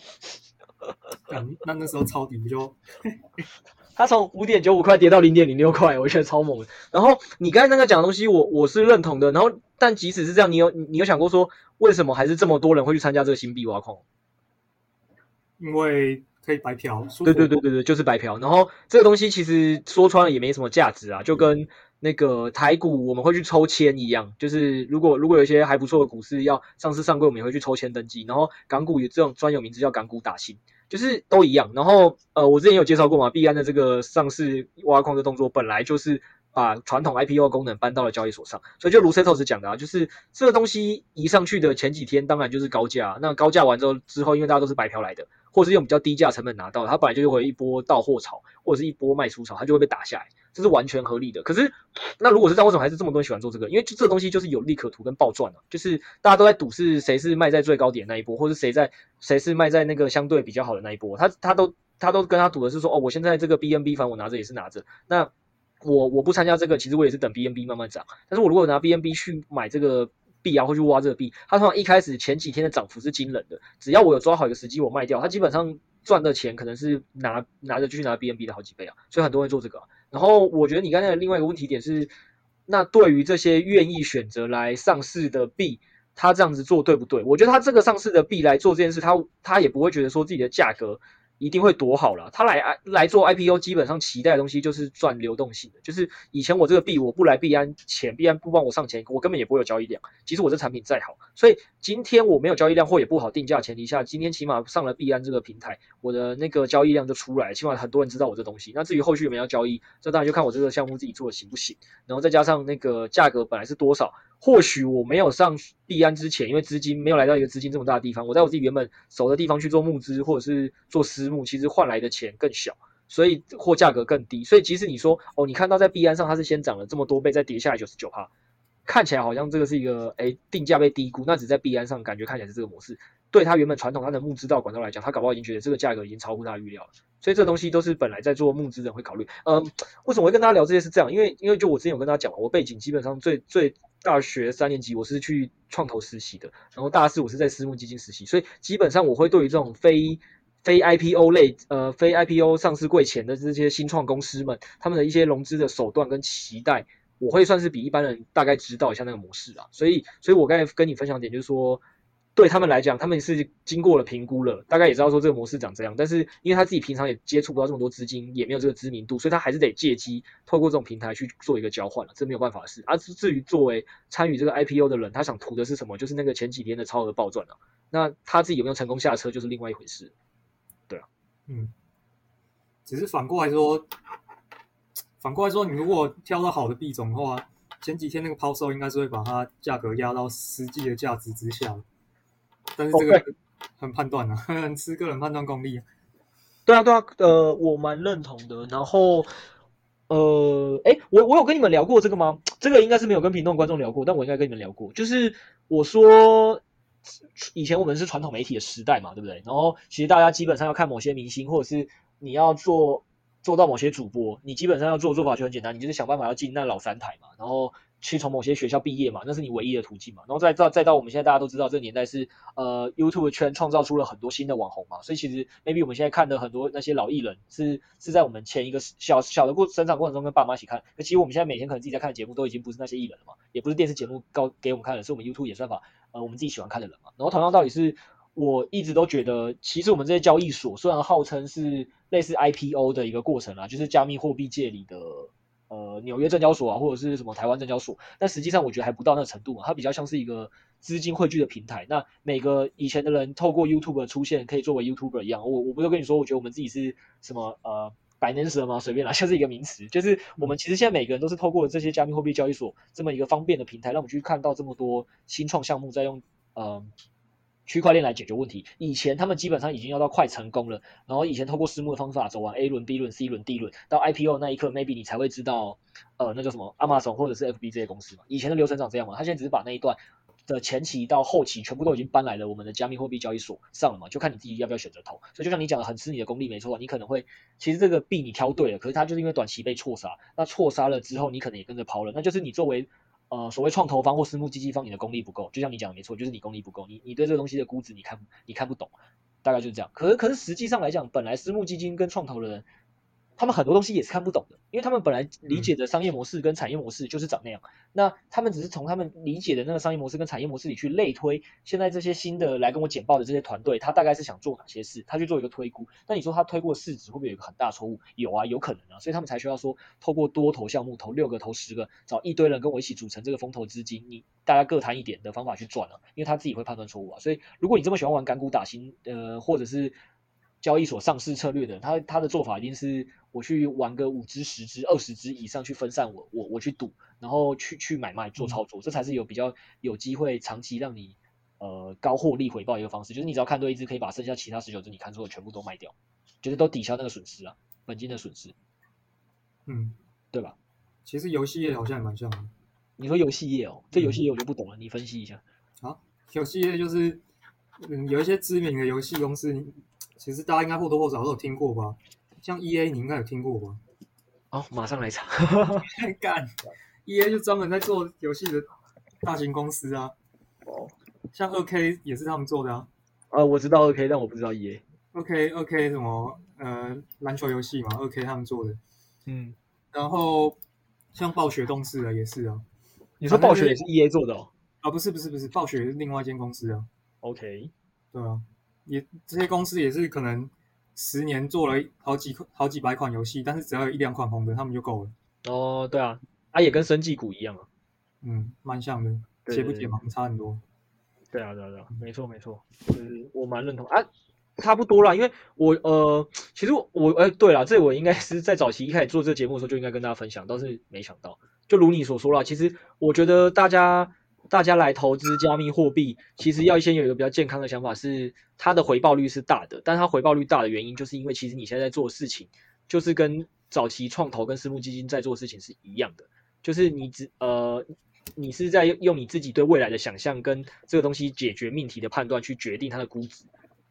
那那时候抄底不就？他从五点九五块跌到零点零六块，我觉得超猛。然后你刚才那个讲的东西我，我我是认同的。然后，但即使是这样，你有你有想过说，为什么还是这么多人会去参加这个新币挖矿？因为可以白嫖。对对对对对，就是白嫖。然后这个东西其实说穿了也没什么价值啊，就跟那个台股我们会去抽签一样，就是如果如果有一些还不错的股市要上市上柜，我们也会去抽签登记。然后港股有这种专有名字叫港股打新。就是都一样，然后呃，我之前有介绍过嘛，币安的这个上市挖矿的动作，本来就是把传统 IPO 功能搬到了交易所上，所以就卢 Setos 讲的啊，就是这个东西移上去的前几天，当然就是高价，那高价完之后之后，因为大家都是白嫖来的，或是用比较低价成本拿到，它本来就会一波到货潮，或者是一波卖出潮，它就会被打下来。这是完全合理的。可是，那如果是这样，为什么还是这么多人喜欢做这个？因为这东西就是有利可图跟暴赚啊，就是大家都在赌是谁是卖在最高点那一波，或是谁在谁是卖在那个相对比较好的那一波。他他都他都跟他赌的是说，哦，我现在这个 BNB 反正我拿着也是拿着。那我我不参加这个，其实我也是等 BNB 慢慢涨。但是我如果拿 BNB 去买这个币啊，或去挖这个币，它通常一开始前几天的涨幅是惊人的。只要我有抓好一个时机，我卖掉，它基本上赚的钱可能是拿拿着继续拿 BNB 的好几倍啊。所以很多人做这个啊。然后我觉得你刚才的另外一个问题点是，那对于这些愿意选择来上市的币，他这样子做对不对？我觉得他这个上市的币来做这件事，他他也不会觉得说自己的价格。一定会多好了。他来来做 IPO，基本上期待的东西就是赚流动性的。就是以前我这个币，我不来币安钱，币安不帮我上钱，我根本也不会有交易量。即使我这产品再好，所以今天我没有交易量或也不好定价前提下，今天起码上了币安这个平台，我的那个交易量就出来，起码很多人知道我这东西。那至于后续有没有交易，这当然就看我这个项目自己做的行不行。然后再加上那个价格本来是多少。或许我没有上币安之前，因为资金没有来到一个资金这么大的地方，我在我自己原本熟的地方去做募资或者是做私募，其实换来的钱更小，所以或价格更低。所以即使你说哦，你看到在币安上它是先涨了这么多倍，再跌下来九十九趴，看起来好像这个是一个诶定价被低估，那只在币安上感觉看起来是这个模式。对他原本传统他的募资道管道来讲，他搞不好已经觉得这个价格已经超乎他预料了，所以这东西都是本来在做募资的人会考虑。嗯，为什么我会跟大家聊这些是这样？因为因为就我之前有跟大家讲，我背景基本上最最大学三年级我是去创投实习的，然后大四我是在私募基金实习，所以基本上我会对于这种非非 IPO 类呃非 IPO 上市柜前的这些新创公司们，他们的一些融资的手段跟期待，我会算是比一般人大概知道一下那个模式啊。所以所以我刚才跟你分享点就是说。对他们来讲，他们是经过了评估了，大概也知道说这个模式长这样。但是因为他自己平常也接触不到这么多资金，也没有这个知名度，所以他还是得借机透过这种平台去做一个交换了，这没有办法的事。而、啊、至于作为参与这个 IPO 的人，他想图的是什么？就是那个前几天的超额暴赚啊。那他自己有没有成功下车，就是另外一回事。对啊，嗯，只是反过来说，反过来说，你如果挑到好的币种的话，前几天那个抛售应该是会把它价格压到实际的价值之下。但是这个很判断啊，很 吃个人判断功力啊。对啊，对啊，呃，我蛮认同的。然后，呃，哎，我我有跟你们聊过这个吗？这个应该是没有跟屏东观众聊过，但我应该跟你们聊过。就是我说，以前我们是传统媒体的时代嘛，对不对？然后其实大家基本上要看某些明星，或者是你要做做到某些主播，你基本上要做的做法就很简单，你就是想办法要进那老三台嘛，然后。去从某些学校毕业嘛，那是你唯一的途径嘛。然后再到再到我们现在大家都知道，这个年代是呃 YouTube 圈创造出了很多新的网红嘛。所以其实 maybe 我们现在看的很多那些老艺人是是在我们前一个小小的过成长过程中跟爸妈一起看。那其实我们现在每天可能自己在看的节目都已经不是那些艺人了嘛，也不是电视节目告给我们看的，是我们 YouTube 演算法呃我们自己喜欢看的人嘛。然后同样道理是，我一直都觉得，其实我们这些交易所虽然号称是类似 IPO 的一个过程啊，就是加密货币界里的。呃，纽约证交所啊，或者是什么台湾证交所，但实际上我觉得还不到那个程度嘛，它比较像是一个资金汇聚的平台。那每个以前的人透过 YouTube 出现，可以作为 YouTuber 一样。我我不是跟你说，我觉得我们自己是什么呃百年蛇吗？随便啦，像是一个名词，就是我们其实现在每个人都是透过这些加密货币交易所这么一个方便的平台，让我们去看到这么多新创项目在用呃。区块链来解决问题，以前他们基本上已经要到快成功了，然后以前透过私募的方法走完 A 轮、B 轮、C 轮、D 轮，到 IPO 那一刻，maybe 你才会知道，呃，那叫什么 Amazon 或者是 FB 这些公司嘛。以前的流程长这样嘛，他现在只是把那一段的前期到后期全部都已经搬来了我们的加密货币交易所上了嘛，就看你自己要不要选择投。所以就像你讲的，很吃你的功力没错，你可能会其实这个币你挑对了，可是它就是因为短期被错杀，那错杀了之后你可能也跟着抛了，那就是你作为。呃所谓创投方或私募基金方，你的功力不够，就像你讲的没错，就是你功力不够，你你对这个东西的估值你看你看不懂，大概就是这样。可是可是实际上来讲，本来私募基金跟创投的人。他们很多东西也是看不懂的，因为他们本来理解的商业模式跟产业模式就是长那样。嗯、那他们只是从他们理解的那个商业模式跟产业模式里去类推，现在这些新的来跟我简报的这些团队，他大概是想做哪些事，他去做一个推估。那你说他推过市值会不会有一个很大错误？有啊，有可能啊。所以他们才需要说，透过多投项目，投六个、投十个，找一堆人跟我一起组成这个风投资金，你大家各谈一点的方法去赚、啊，因为他自己会判断错误啊。所以如果你这么喜欢玩港股打新，呃，或者是。交易所上市策略的，他他的做法一定是我去玩个五只、十只、二十只以上去分散我我我去赌，然后去去买卖做操作，嗯、这才是有比较有机会长期让你呃高获利回报一个方式。就是你只要看对一只，可以把剩下其他十九只你看错的全部都卖掉，就是都抵消那个损失啊，本金的损失。嗯，对吧？其实游戏业好像也蛮像的。你说游戏业哦，这游戏业我就不懂了，嗯、你分析一下。好，游戏业就是嗯有一些知名的游戏公司。其实大家应该或多或少都有听过吧，像 E A 你应该有听过吧？哦，马上来查。干，E A 就专门在做游戏的大型公司啊。哦，像二 K 也是他们做的啊。啊，我知道二 K，但我不知道 E A。二 K 二 K 什么？呃，篮球游戏嘛，二 K 他们做的。嗯。然后像暴雪动视啊，也是啊。你说暴雪也是 E A 做的哦？啊，不是不是不是，暴雪是另外一间公司啊。OK。对啊。也这些公司也是可能十年做了好几好几百款游戏，但是只要有一两款红的，他们就够了。哦，对啊，啊也跟生技股一样啊。嗯，蛮像的，解不解盲差很多。对啊，对啊，对啊，没错没错，就是我蛮认同啊，差不多啦，因为我呃，其实我哎、欸，对了，这我应该是在早期一开始做这个节目的时候就应该跟大家分享，倒是没想到，就如你所说啦，其实我觉得大家。大家来投资加密货币，其实要先有一个比较健康的想法，是它的回报率是大的。但它回报率大的原因，就是因为其实你现在在做事情，就是跟早期创投跟私募基金在做事情是一样的，就是你只呃，你是在用你自己对未来的想象跟这个东西解决命题的判断去决定它的估值，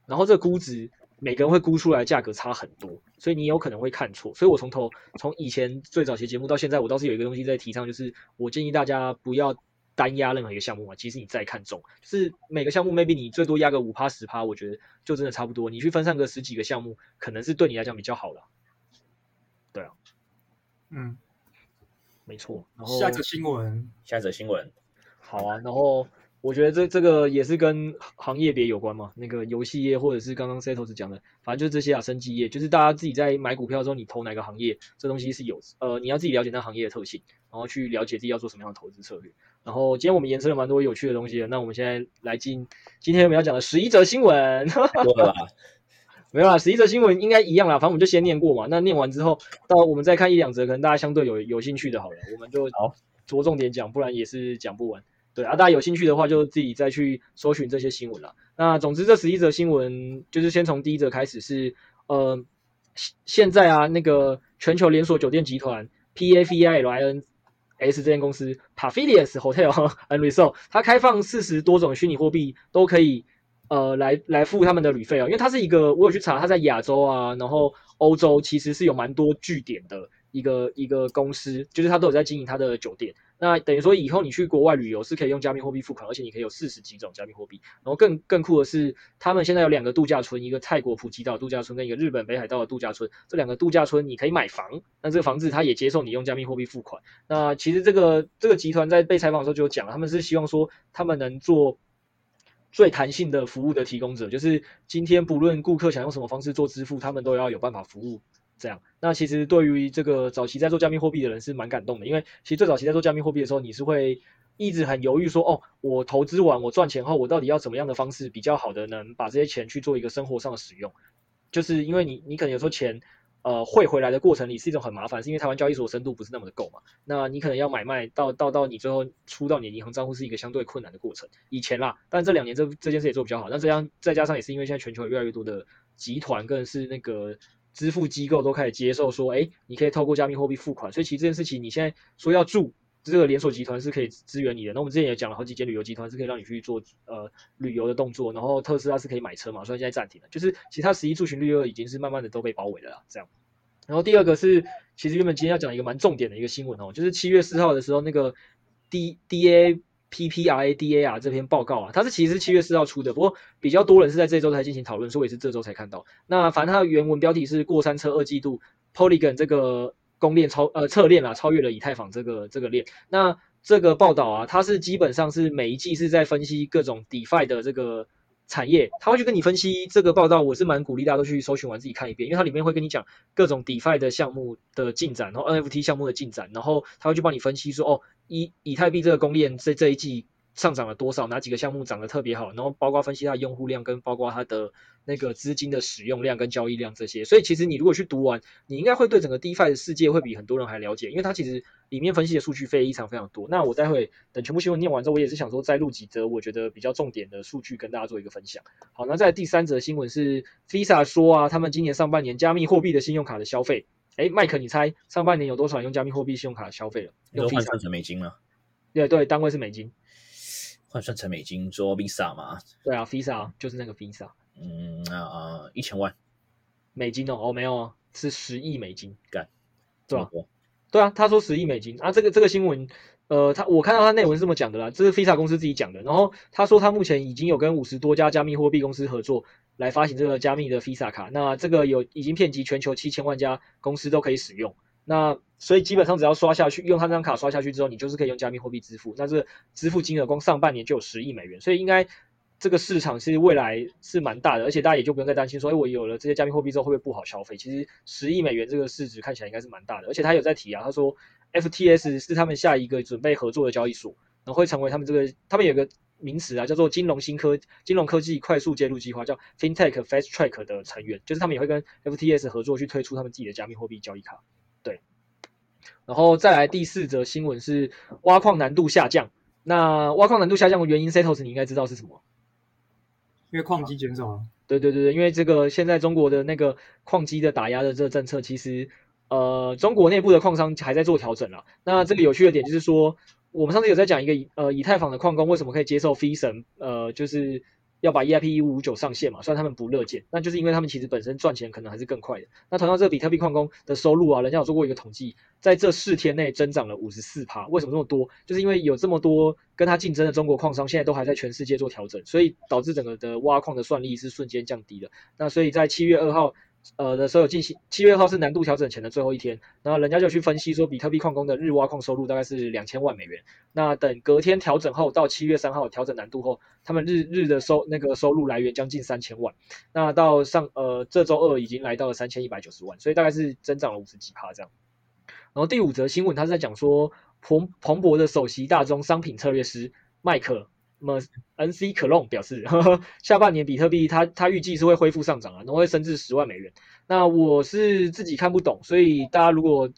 然后这个估值每个人会估出来价格差很多，所以你有可能会看错。所以我从头从以前最早期节目到现在，我倒是有一个东西在提倡，就是我建议大家不要。单压任何一个项目嘛，其实你再看中，就是每个项目 maybe 你最多压个五趴十趴，我觉得就真的差不多。你去分散个十几个项目，可能是对你来讲比较好了。对啊，嗯，没错。然后下则新闻，下则新闻，好啊。然后我觉得这这个也是跟行业别有关嘛，那个游戏业或者是刚刚 Setos 讲的，反正就是这些啊，生技业，就是大家自己在买股票的时候，你投哪个行业，这东西是有呃，你要自己了解那行业的特性，然后去了解自己要做什么样的投资策略。然后今天我们延伸了蛮多有趣的东西的，那我们现在来进今天我们要讲的十一则新闻。没有啦，十一则新闻应该一样啦，反正我们就先念过嘛。那念完之后，到我们再看一两则，可能大家相对有有兴趣的，好了，我们就着重点讲，不然也是讲不完。对啊，大家有兴趣的话，就自己再去搜寻这些新闻啦。那总之，这十一则新闻就是先从第一则开始是，呃，现在啊，那个全球连锁酒店集团 P A V I L I N。S 这间公司 Pavilions Hotel and Resort，它开放四十多种虚拟货币都可以，呃，来来付他们的旅费啊，因为它是一个，我有去查，它在亚洲啊，然后欧洲其实是有蛮多据点的一个一个公司，就是它都有在经营它的酒店。那等于说，以后你去国外旅游是可以用加密货币付款，而且你可以有四十几种加密货币。然后更更酷的是，他们现在有两个度假村，一个泰国普吉岛度假村跟一个日本北海道的度假村。这两个度假村你可以买房，那这个房子它也接受你用加密货币付款。那其实这个这个集团在被采访的时候就有讲了，他们是希望说他们能做最弹性的服务的提供者，就是今天不论顾客想用什么方式做支付，他们都要有办法服务。这样，那其实对于这个早期在做加密货币的人是蛮感动的，因为其实最早期在做加密货币的时候，你是会一直很犹豫说，哦，我投资完我赚钱后，我到底要怎么样的方式比较好的能把这些钱去做一个生活上的使用？就是因为你你可能有时候钱，呃，汇回来的过程里是一种很麻烦，是因为台湾交易所深度不是那么的够嘛，那你可能要买卖到到到你最后出到你银行账户是一个相对困难的过程。以前啦，但这两年这这件事也做比较好，那这样再加上也是因为现在全球越来越多的集团更是那个。支付机构都开始接受说，哎，你可以透过加密货币付款，所以其实这件事情你现在说要住这个连锁集团是可以支援你的。那我们之前也讲了好几间旅游集团是可以让你去做呃旅游的动作，然后特斯拉是可以买车嘛，所以现在暂停了。就是其他十一住行绿二已经是慢慢的都被包围了啦，这样。然后第二个是，其实原本今天要讲一个蛮重点的一个新闻哦，就是七月四号的时候，那个 D D A P P R A D A R 这篇报告啊，它是其实是七月四号出的，不过比较多人是在这周才进行讨论，所以我也是这周才看到。那反正它的原文标题是过山车二季度 Polygon 这个公链超呃侧链啊超越了以太坊这个这个链。那这个报道啊，它是基本上是每一季是在分析各种 DeFi 的这个。产业，他会去跟你分析这个报道，我是蛮鼓励大家都去搜寻完自己看一遍，因为它里面会跟你讲各种 DeFi 的项目的进展，然后 NFT 项目的进展，然后他会去帮你分析说，哦，以以太币这个公链这这一季上涨了多少，哪几个项目涨得特别好，然后包括分析它的用户量跟包括它的那个资金的使用量跟交易量这些，所以其实你如果去读完，你应该会对整个 DeFi 的世界会比很多人还了解，因为它其实。里面分析的数据非常非常多，那我待会等全部新闻念完之后，我也是想说再录几则我觉得比较重点的数据跟大家做一个分享。好，那在第三则新闻是 Visa 说啊，他们今年上半年加密货币的信用卡的消费，哎，麦克，你猜上半年有多少人用加密货币信用卡消费了？用换算成美金了？对对，单位是美金，换算成美金做 Visa 嘛？对啊，Visa 就是那个 Visa。嗯，啊呃一千万美金哦，哦没有啊，是十亿美金，干，对吧？对啊，他说十亿美金啊，这个这个新闻，呃，他我看到他内文是这么讲的啦，这是 Visa 公司自己讲的。然后他说他目前已经有跟五十多家加密货币公司合作，来发行这个加密的 Visa 卡。那这个有已经遍及全球七千万家公司都可以使用。那所以基本上只要刷下去，用他那张卡刷下去之后，你就是可以用加密货币支付。那这支付金额光上半年就有十亿美元，所以应该。这个市场是未来是蛮大的，而且大家也就不用再担心说，哎，我有了这些加密货币之后会不会不好消费？其实十亿美元这个市值看起来应该是蛮大的，而且他有在提啊，他说 FTS 是他们下一个准备合作的交易所，然后会成为他们这个，他们有个名词啊，叫做金融新科金融科技快速接入计划，叫 FinTech Fast Track 的成员，就是他们也会跟 FTS 合作去推出他们自己的加密货币交易卡。对，然后再来第四则新闻是挖矿难度下降，那挖矿难度下降的原因，Setos 你应该知道是什么？因为矿机减少了，对对对对，因为这个现在中国的那个矿机的打压的这个政策，其实呃中国内部的矿商还在做调整了。那这个有趣的点就是说，我们上次有在讲一个以呃以太坊的矿工为什么可以接受 fee 审，呃就是。要把 EIP 一五五九上线嘛，虽然他们不乐见，那就是因为他们其实本身赚钱可能还是更快的。那同样，这个比特币矿工的收入啊，人家有做过一个统计，在这四天内增长了五十四趴。为什么这么多？就是因为有这么多跟他竞争的中国矿商，现在都还在全世界做调整，所以导致整个的挖矿的算力是瞬间降低的。那所以在七月二号。呃的时候有进行，七月号是难度调整前的最后一天，然后人家就去分析说，比特币矿工的日挖矿收入大概是两千万美元。那等隔天调整后，到七月三号调整难度后，他们日日的收那个收入来源将近三千万。那到上呃这周二已经来到了三千一百九十万，所以大概是增长了五十几趴这样。然后第五则新闻，他是在讲说彭彭博的首席大宗商品策略师麦克。那么，NC Clone 表示，呵呵，下半年比特币它它预计是会恢复上涨啊，然后会升至十万美元。那我是自己看不懂，所以大家如果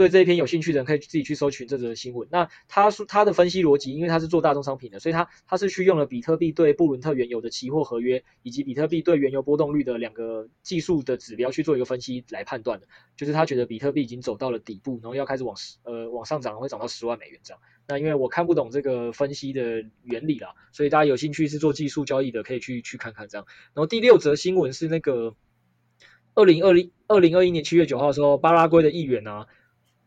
对这一篇有兴趣的人，可以自己去搜寻这则新闻。那他说他的分析逻辑，因为他是做大宗商品的，所以他他是去用了比特币对布伦特原油的期货合约，以及比特币对原油波动率的两个技术的指标去做一个分析来判断的。就是他觉得比特币已经走到了底部，然后要开始往呃往上涨，会涨到十万美元这样。那因为我看不懂这个分析的原理啦，所以大家有兴趣是做技术交易的，可以去去看看这样。然后第六则新闻是那个二零二零二零二一年七月九号的时候，巴拉圭的议员啊。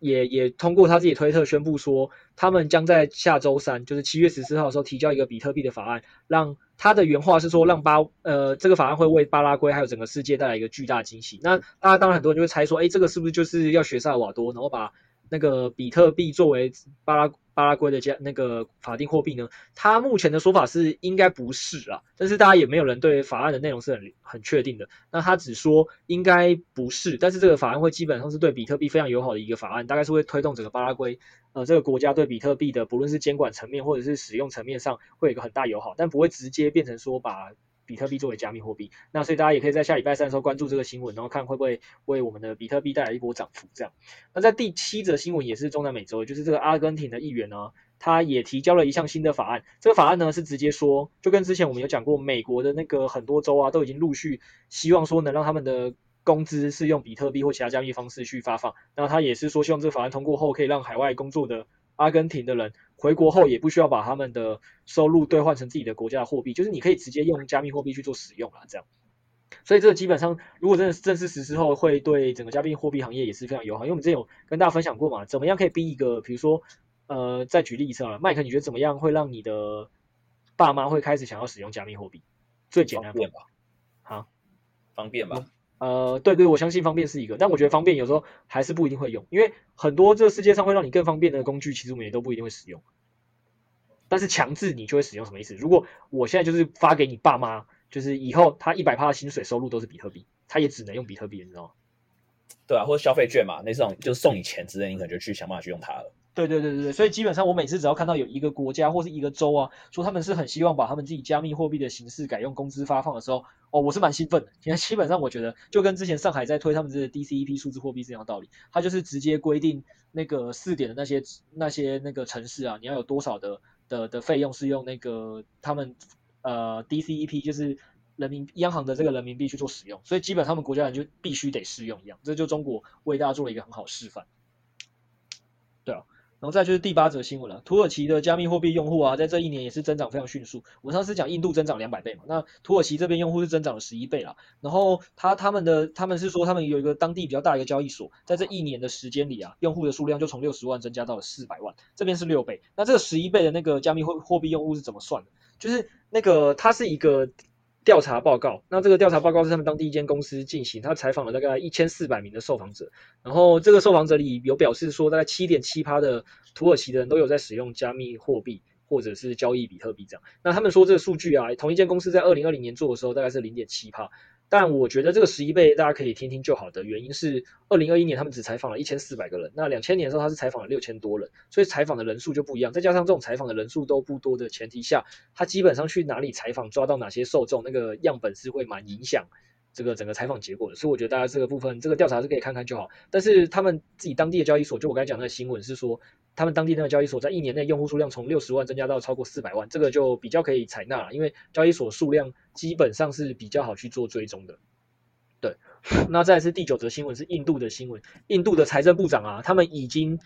也也通过他自己推特宣布说，他们将在下周三，就是七月十四号的时候提交一个比特币的法案，让他的原话是说，让巴呃这个法案会为巴拉圭还有整个世界带来一个巨大惊喜。那大家当然很多人就会猜说，哎，这个是不是就是要学萨尔瓦多，然后把那个比特币作为巴拉巴拉圭的加那个法定货币呢？他目前的说法是应该不是啊，但是大家也没有人对法案的内容是很很确定的。那他只说应该不是，但是这个法案会基本上是对比特币非常友好的一个法案，大概是会推动整个巴拉圭呃这个国家对比特币的不论是监管层面或者是使用层面上会有一个很大友好，但不会直接变成说把。比特币作为加密货币，那所以大家也可以在下礼拜三的时候关注这个新闻，然后看会不会为我们的比特币带来一波涨幅。这样，那在第七则新闻也是中南美洲，就是这个阿根廷的议员呢，他也提交了一项新的法案。这个法案呢是直接说，就跟之前我们有讲过，美国的那个很多州啊都已经陆续希望说能让他们的工资是用比特币或其他加密方式去发放。那他也是说，希望这个法案通过后可以让海外工作的阿根廷的人。回国后也不需要把他们的收入兑换成自己的国家的货币，就是你可以直接用加密货币去做使用啊，这样。所以这个基本上，如果真的正式实施后，会对整个加密货币行业也是非常友好。因为我们之前有跟大家分享过嘛，怎么样可以逼一个，比如说呃，再举例一次啊，麦克，你觉得怎么样会让你的爸妈会开始想要使用加密货币？最简单的吧？好，方便吧？呃，对对，我相信方便是一个，但我觉得方便有时候还是不一定会用，因为很多这个世界上会让你更方便的工具，其实我们也都不一定会使用。但是强制你就会使用什么意思？如果我现在就是发给你爸妈，就是以后他一百趴的薪水收入都是比特币，他也只能用比特币，你知道吗？对啊，或者消费券嘛，那种就是送你钱之类，你可能就去想办法去用它了。对对对对对，所以基本上我每次只要看到有一个国家或是一个州啊，说他们是很希望把他们自己加密货币的形式改用工资发放的时候，哦，我是蛮兴奋的。因为基本上我觉得就跟之前上海在推他们这个 DCEP 数字货币是一样的道理，它就是直接规定那个试点的那些那些那个城市啊，你要有多少的的的费用是用那个他们呃 DCEP 就是人民央行的这个人民币去做使用，所以基本他们国家人就必须得适用一样，这就中国为大家做了一个很好示范。然后再就是第八则新闻了，土耳其的加密货币用户啊，在这一年也是增长非常迅速。我上次讲印度增长两百倍嘛，那土耳其这边用户是增长了十一倍了。然后他他们的他们是说，他们有一个当地比较大的一个交易所，在这一年的时间里啊，用户的数量就从六十万增加到了四百万，这边是六倍。那这个十一倍的那个加密货货币用户是怎么算的？就是那个它是一个。调查报告，那这个调查报告是他们当地一间公司进行，他采访了大概一千四百名的受访者，然后这个受访者里有表示说，大概七点七趴的土耳其的人都有在使用加密货币或者是交易比特币这样。那他们说这个数据啊，同一间公司在二零二零年做的时候大概是零点七趴。但我觉得这个十一倍大家可以听听就好的原因是，二零二一年他们只采访了一千四百个人，那两千年的时候他是采访了六千多人，所以采访的人数就不一样。再加上这种采访的人数都不多的前提下，他基本上去哪里采访，抓到哪些受众，那个样本是会蛮影响这个整个采访结果的。所以我觉得大家这个部分这个调查是可以看看就好。但是他们自己当地的交易所，就我刚才讲那个新闻是说。他们当地那个交易所，在一年内用户数量从六十万增加到超过四百万，这个就比较可以采纳了，因为交易所数量基本上是比较好去做追踪的。对，那再来是第九则新闻，是印度的新闻。印度的财政部长啊，他们已经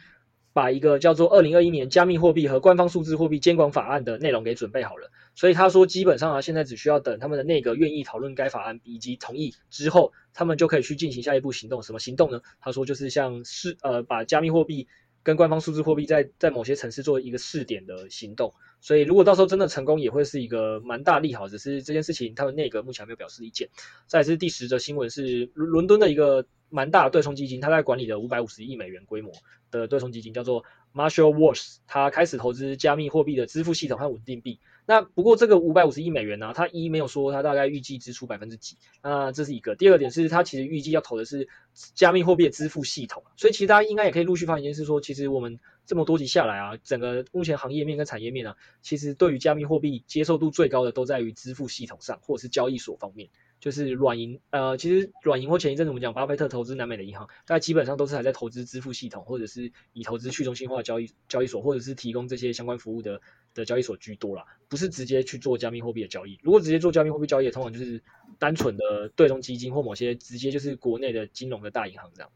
把一个叫做《二零二一年加密货币和官方数字货币监管法案》的内容给准备好了，所以他说基本上啊，现在只需要等他们的内阁愿意讨论该法案以及同意之后，他们就可以去进行下一步行动。什么行动呢？他说就是像是呃把加密货币。跟官方数字货币在在某些城市做一个试点的行动，所以如果到时候真的成功，也会是一个蛮大利好。只是这件事情，他们内阁目前还没有表示意见。再是第十则新闻是伦伦敦的一个蛮大的对冲基金，它在管理的五百五十亿美元规模的对冲基金叫做 Marshall Wash，它开始投资加密货币的支付系统和稳定币。那不过这个五百五十亿美元呢、啊，它一没有说它大概预计支出百分之几，那这是一个。第二个点是它其实预计要投的是加密货币的支付系统，所以其实大家应该也可以陆续发现一件事，说其实我们这么多集下来啊，整个目前行业面跟产业面啊，其实对于加密货币接受度最高的都在于支付系统上或者是交易所方面。就是软银，呃，其实软银或前一阵子我们讲巴菲特投资南美的银行，大家基本上都是还在投资支付系统，或者是以投资去中心化交易交易所，或者是提供这些相关服务的的交易所居多啦，不是直接去做加密货币的交易。如果直接做加密货币交易，通常就是单纯的对冲基金或某些直接就是国内的金融的大银行这样。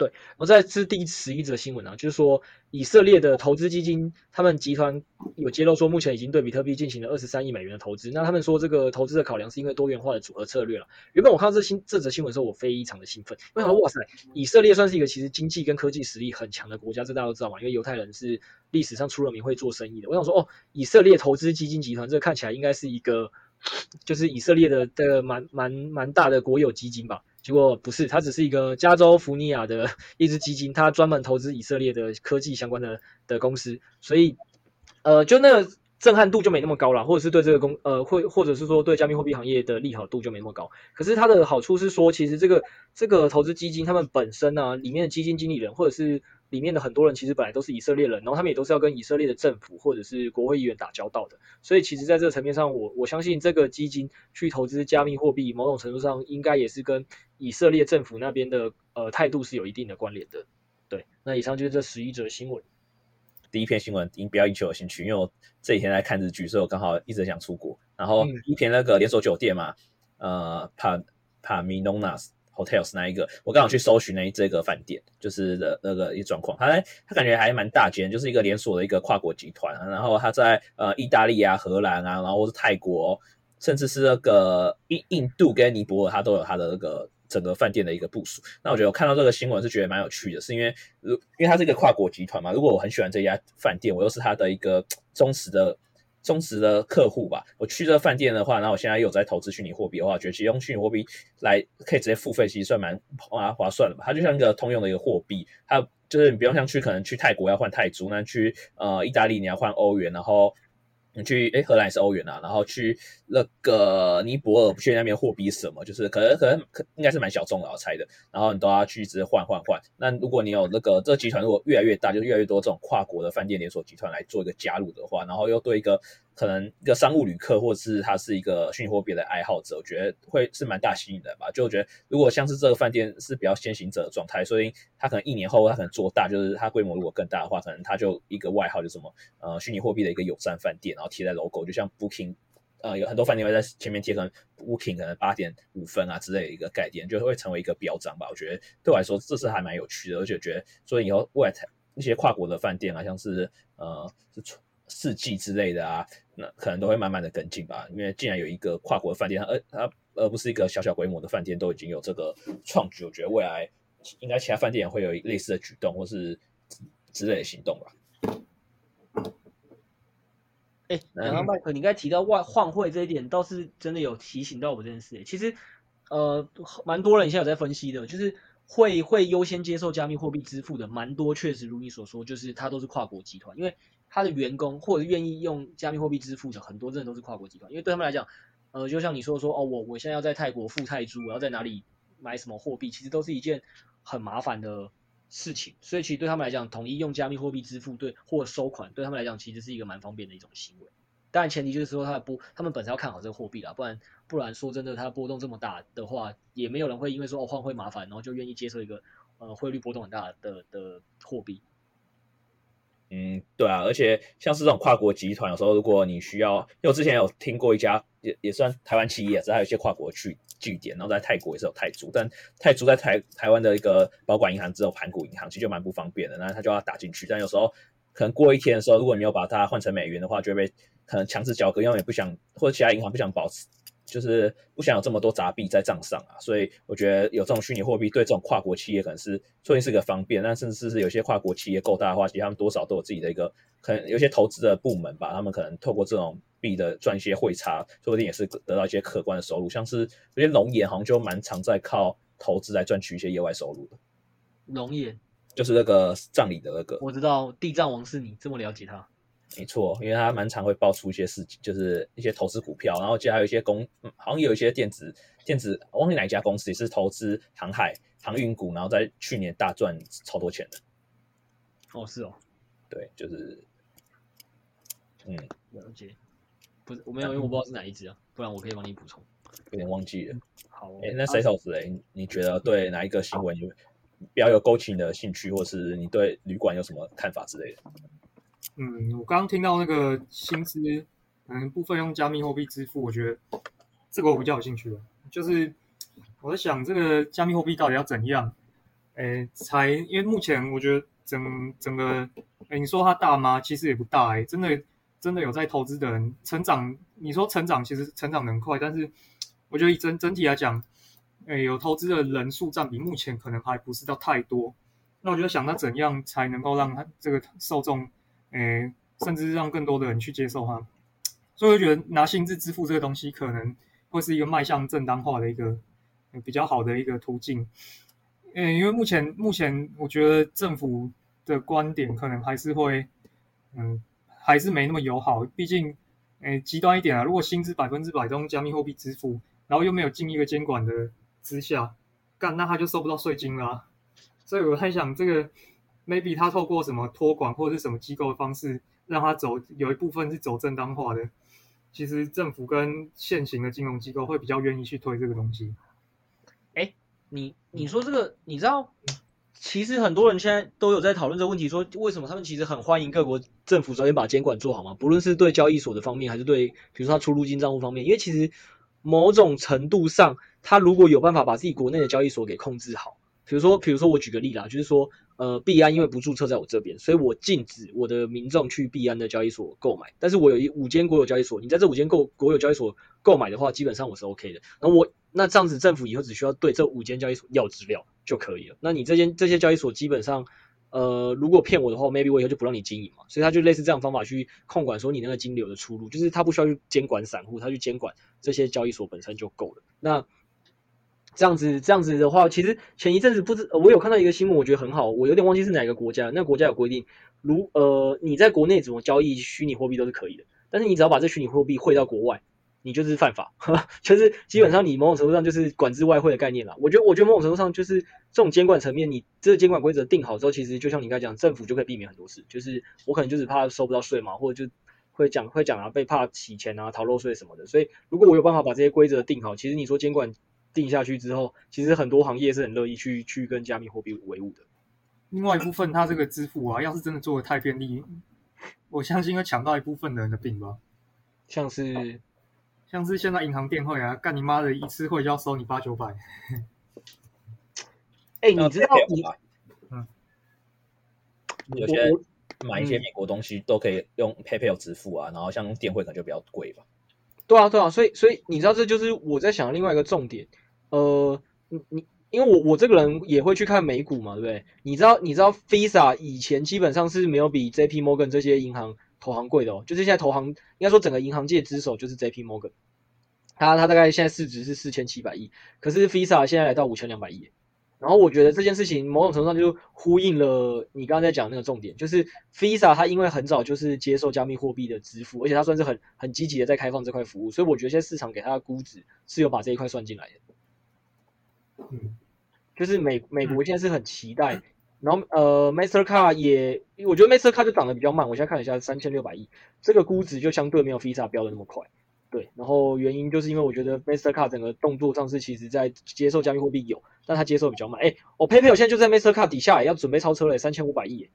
对，我再是第十一则新闻啊，就是说以色列的投资基金，他们集团有揭露说，目前已经对比特币进行了二十三亿美元的投资。那他们说这个投资的考量是因为多元化的组合策略了。原本我看到这新这则新闻的时候，我非常的兴奋，我想说哇塞，以色列算是一个其实经济跟科技实力很强的国家，这大家都知道嘛，因为犹太人是历史上出了名会做生意的。我想说哦，以色列投资基金集团，这看起来应该是一个就是以色列的的蛮蛮蛮大的国有基金吧。结果不是，它只是一个加州福尼亚的 一支基金，它专门投资以色列的科技相关的的公司，所以，呃，就那个震撼度就没那么高了，或者是对这个公，呃，或或者是说对加密货币行业的利好度就没那么高。可是它的好处是说，其实这个这个投资基金，他们本身呢、里面的基金经理人或者是。里面的很多人其实本来都是以色列人，然后他们也都是要跟以色列的政府或者是国会议员打交道的，所以其实在这个层面上，我我相信这个基金去投资加密货币，某种程度上应该也是跟以色列政府那边的呃态度是有一定的关联的。对，那以上就是这十一则新闻。第一篇新闻已经比较引起我兴趣，因为我这几天在看日剧，所以我刚好一直想出国。然后一篇那个连锁酒店嘛，呃，帕帕米诺纳斯。Hotels 那一个，我刚好去搜寻那这个饭店，就是的那个一状况，它它感觉还蛮大间，就是一个连锁的一个跨国集团，然后它在呃意大利啊、荷兰啊，然后或是泰国，甚至是那个印印度跟尼泊尔，它都有它的那个整个饭店的一个部署。那我觉得我看到这个新闻是觉得蛮有趣的，是因为如因为它是一个跨国集团嘛，如果我很喜欢这家饭店，我又是它的一个 忠实的。忠实的客户吧，我去这个饭店的话，然后我现在又在投资虚拟货币的话，觉得其实用虚拟货币来可以直接付费，其实算蛮划划算的吧。它就像一个通用的一个货币，它就是你不用像去可能去泰国要换泰铢，那去呃意大利你要换欧元，然后。你去诶荷兰也是欧元啊，然后去那个尼泊尔，不确定那边货币什么，就是可能可能可应该是蛮小众的，我猜的。然后你都要去直接换换换。那如果你有那个这集团如果越来越大，就越来越多这种跨国的饭店连锁集团来做一个加入的话，然后又对一个。可能一个商务旅客，或者是他是一个虚拟货币的爱好者，我觉得会是蛮大吸引的吧。就我觉得，如果像是这个饭店是比较先行者的状态，所以他可能一年后他可能做大，就是他规模如果更大的话，可能他就一个外号就什么呃虚拟货币的一个友善饭店，然后贴在 logo，就像 Booking，呃有很多饭店会在前面贴可能 Booking 可能八点五分啊之类的一个概念，就会成为一个标章吧。我觉得对我来说这是还蛮有趣的，而且觉得所以以后未来一些跨国的饭店啊，像是呃是四季之类的啊。那可能都会慢慢的跟进吧，因为既然有一个跨国的饭店，而它而不是一个小小规模的饭店，都已经有这个创举，我觉得未来应该其他饭店也会有类似的举动或是之类的行动吧。哎、欸，然后麦克，你刚才提到外换汇这一点，倒是真的有提醒到我这件事。其实，呃，蛮多人现在有在分析的，就是会会优先接受加密货币支付的，蛮多确实如你所说，就是它都是跨国集团，因为。他的员工或者愿意用加密货币支付的很多，真的都是跨国集团，因为对他们来讲，呃，就像你说说哦，我我现在要在泰国付泰铢，我要在哪里买什么货币，其实都是一件很麻烦的事情。所以其实对他们来讲，统一用加密货币支付对或收款，对他们来讲其实是一个蛮方便的一种行为。当然前提就是说他的波，他们本身要看好这个货币啦，不然不然说真的，它波动这么大的话，也没有人会因为说哦换汇麻烦，然后就愿意接受一个呃汇率波动很大的的货币。嗯，对啊，而且像是这种跨国集团，有时候如果你需要，因为我之前有听过一家也也算台湾企业，只是还有一些跨国去据点，然后在泰国也是有泰铢，但泰铢在台台湾的一个保管银行只有盘古银行，其实就蛮不方便的，那他就要打进去，但有时候可能过一天的时候，如果你没有把它换成美元的话，就会被可能强制交割，因为也不想或者其他银行不想保持。就是不想有这么多杂币在账上啊，所以我觉得有这种虚拟货币对这种跨国企业可能是，说不定是个方便。但甚至是有些跨国企业够大的话，其实他们多少都有自己的一个可能，有些投资的部门吧，他们可能透过这种币的赚一些汇差，说不定也是得到一些可观的收入。像是有些龙岩好像就蛮常在靠投资来赚取一些业外收入的。龙岩就是那个葬礼的那个，我知道地藏王是你这么了解他。没错，因为他蛮常会爆出一些事情，就是一些投资股票，然后接着还有一些公，嗯，好像有一些电子电子，我忘记哪一家公司也是投资航海航运股，然后在去年大赚超多钱的。哦，是哦，对，就是，嗯，了解，不是我没有，因为我不知道是哪一支啊，不然我可以帮你补充。有点忘记了。好，哎，那谁投资嘞？你觉得对哪一个新闻有比较有勾起你的兴趣，或是你对旅馆有什么看法之类的？嗯，我刚刚听到那个薪资，嗯，部分用加密货币支付，我觉得这个我比较有兴趣的。就是我在想，这个加密货币到底要怎样，诶，才因为目前我觉得整整个，诶，你说它大吗？其实也不大，诶，真的真的有在投资的人成长，你说成长其实成长能快，但是我觉得整整体来讲，诶，有投资的人数占比目前可能还不是到太多。那我觉得想，那怎样才能够让它这个受众？诶，甚至让更多的人去接受它，所以我觉得拿薪资支付这个东西可能会是一个迈向正当化的一个比较好的一个途径。诶，因为目前目前我觉得政府的观点可能还是会，嗯，还是没那么友好。毕竟，诶，极端一点啊，如果薪资百分之百都用加密货币支付，然后又没有进一个监管的之下，干，那他就收不到税金啦。所以我在想这个。Maybe 他透过什么托管或者是什么机构的方式，让他走有一部分是走正当化的。其实政府跟现行的金融机构会比较愿意去推这个东西。哎，你你说这个，你知道，其实很多人现在都有在讨论这个问题，说为什么他们其实很欢迎各国政府首先把监管做好嘛？不论是对交易所的方面，还是对比如说他出入金账户方面，因为其实某种程度上，他如果有办法把自己国内的交易所给控制好。比如说，比如说我举个例啦，就是说，呃，币安因为不注册在我这边，所以我禁止我的民众去币安的交易所购买。但是我有一五间国有交易所，你在这五间购国有交易所购买的话，基本上我是 OK 的。那我那这样子政府以后只需要对这五间交易所要资料就可以了。那你这间这些交易所基本上，呃，如果骗我的话，maybe 我以后就不让你经营嘛。所以他就类似这样方法去控管说你那个金流的出入，就是他不需要去监管散户，他去监管这些交易所本身就够了。那这样子这样子的话，其实前一阵子不知我有看到一个新闻，我觉得很好，我有点忘记是哪个国家，那个国家有规定，如呃你在国内怎么交易虚拟货币都是可以的，但是你只要把这虚拟货币汇到国外。你就是犯法，呵呵，就是基本上你某种程度上就是管制外汇的概念啦。我觉得，我觉得某种程度上就是这种监管层面，你这个监管规则定好之后，其实就像你刚才讲，政府就可以避免很多事。就是我可能就是怕收不到税嘛，或者就会讲会讲啊，被怕洗钱啊、逃漏税什么的。所以如果我有办法把这些规则定好，其实你说监管定下去之后，其实很多行业是很乐意去去跟加密货币为伍的。另外一部分，它这个支付啊，要是真的做的太便利，我相信会抢到一部分的人的病吧，像是。像是现在银行电汇啊，干你妈的一次汇就要收你八九百。哎、欸，你知道你，嗯，有些买一些美国东西都可以用 PayPal 支付啊，然后像电汇可能就比较贵吧。对啊，对啊，所以所以你知道这就是我在想的另外一个重点。呃，你你因为我我这个人也会去看美股嘛，对不对？你知道你知道 Visa 以前基本上是没有比 JP Morgan 这些银行。投行贵的哦，就是现在投行应该说整个银行界之首就是 JP Morgan，它它大概现在市值是四千七百亿，可是 Visa 现在来到五千两百亿，然后我觉得这件事情某种程度上就呼应了你刚刚在讲那个重点，就是 Visa 它因为很早就是接受加密货币的支付，而且它算是很很积极的在开放这块服务，所以我觉得现在市场给它的估值是有把这一块算进来的，嗯，就是美美国现在是很期待。然后呃，Mastercard 也，我觉得 Mastercard 就涨得比较慢。我现在看了一下，三千六百亿，这个估值就相对没有 Visa 标的那么快。对，然后原因就是因为我觉得 Mastercard 整个动作上是其实在接受加密货币有，但它接受比较慢。哎，我 PayPal 现在就在 Mastercard 底下，要准备超车了，三千五百亿。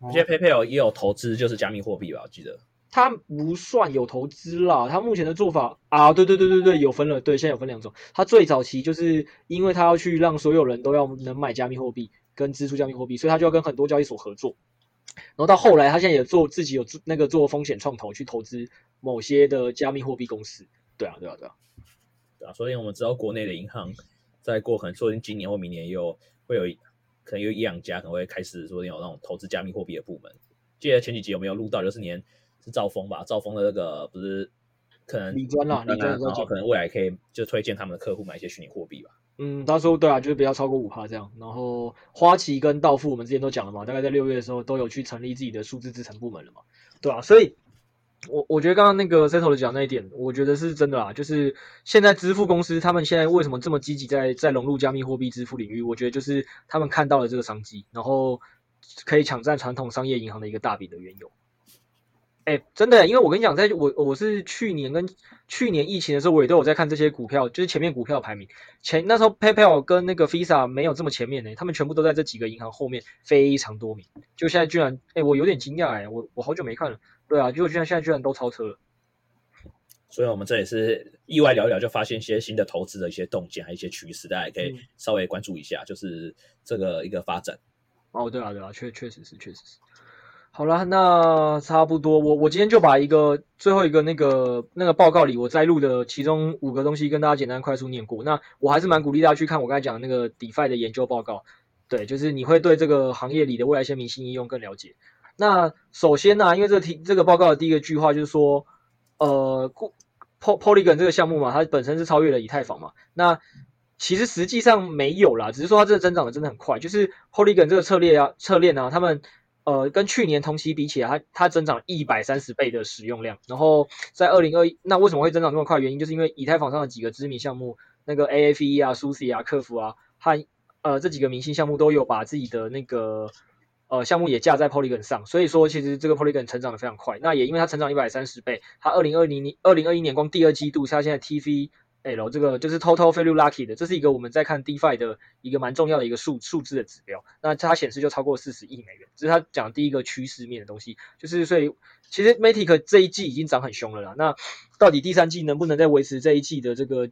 我觉得 PayPal 也有投资，就是加密货币吧，我记得。他不算有投资啦，他目前的做法啊，对对对对对，有分了，对，现在有分两种。他最早期就是因为他要去让所有人都要能买加密货币。跟支出加密货币，所以他就要跟很多交易所合作。然后到后来，他现在也做自己有那个做风险创投去投资某些的加密货币公司。对啊，对啊，对啊，对啊。所以我们知道国内的银行在过可能说不定今年或明年又会有可能有一两家可能会开始说有那种投资加密货币的部门。记得前几集有没有录到？就是年是兆丰吧？兆丰的那个不是可能理专啦，理专然后可能未来可以就推荐他们的客户买一些虚拟货币吧。嗯，他说对啊，就是不要超过五趴这样。然后花旗跟道富，我们之前都讲了嘛，大概在六月的时候都有去成立自己的数字资产部门了嘛，对啊，所以，我我觉得刚刚那个 Settle 讲那一点，我觉得是真的啦。就是现在支付公司他们现在为什么这么积极在在融入加密货币支付领域？我觉得就是他们看到了这个商机，然后可以抢占传统商业银行的一个大饼的缘由。哎、欸，真的，因为我跟你讲，在我我是去年跟去年疫情的时候，我也都有在看这些股票，就是前面股票排名。前那时候，PayPal 跟那个 Visa 没有这么前面呢，他们全部都在这几个银行后面非常多名，就现在居然，哎、欸，我有点惊讶哎，我我好久没看了，对啊，结果居然现在居然都超车了，所以我们这也是意外聊一聊，就发现一些新的投资的一些动静，还有一些趋势，大家也可以稍微关注一下，就是这个一个发展。哦，对啊，对啊，确确实是，确实是。好了，那差不多，我我今天就把一个最后一个那个那个报告里我摘录的其中五个东西跟大家简单快速念过。那我还是蛮鼓励大家去看我刚才讲的那个 DeFi 的研究报告，对，就是你会对这个行业里的未来一些明星应用更了解。那首先呢、因为这个题这个报告的第一个句话就是说，呃，Polygon 这个项目嘛，它本身是超越了以太坊嘛，那其实实际上没有啦，只是说它这个增长的真的很快，就是 Polygon 这个策略啊策略啊，他们。呃，跟去年同期比起来，它它增长一百三十倍的使用量。然后在二零二一，那为什么会增长这么快？原因就是因为以太坊上的几个知名项目，那个 AFE 啊、Sushi 啊、客服啊，和呃这几个明星项目都有把自己的那个呃项目也架在 Polygon 上。所以说，其实这个 Polygon 成长的非常快。那也因为它成长一百三十倍，它二零二零年、二零二一年光第二季度，它现在 TV。哎，然后这个就是 Total Value Lucky 的，这是一个我们在看 DeFi 的一个蛮重要的一个数数字的指标。那它显示就超过四十亿美元，这是他讲第一个趋势面的东西。就是所以其实 Matic 这一季已经涨很凶了啦。那到底第三季能不能再维持这一季的这个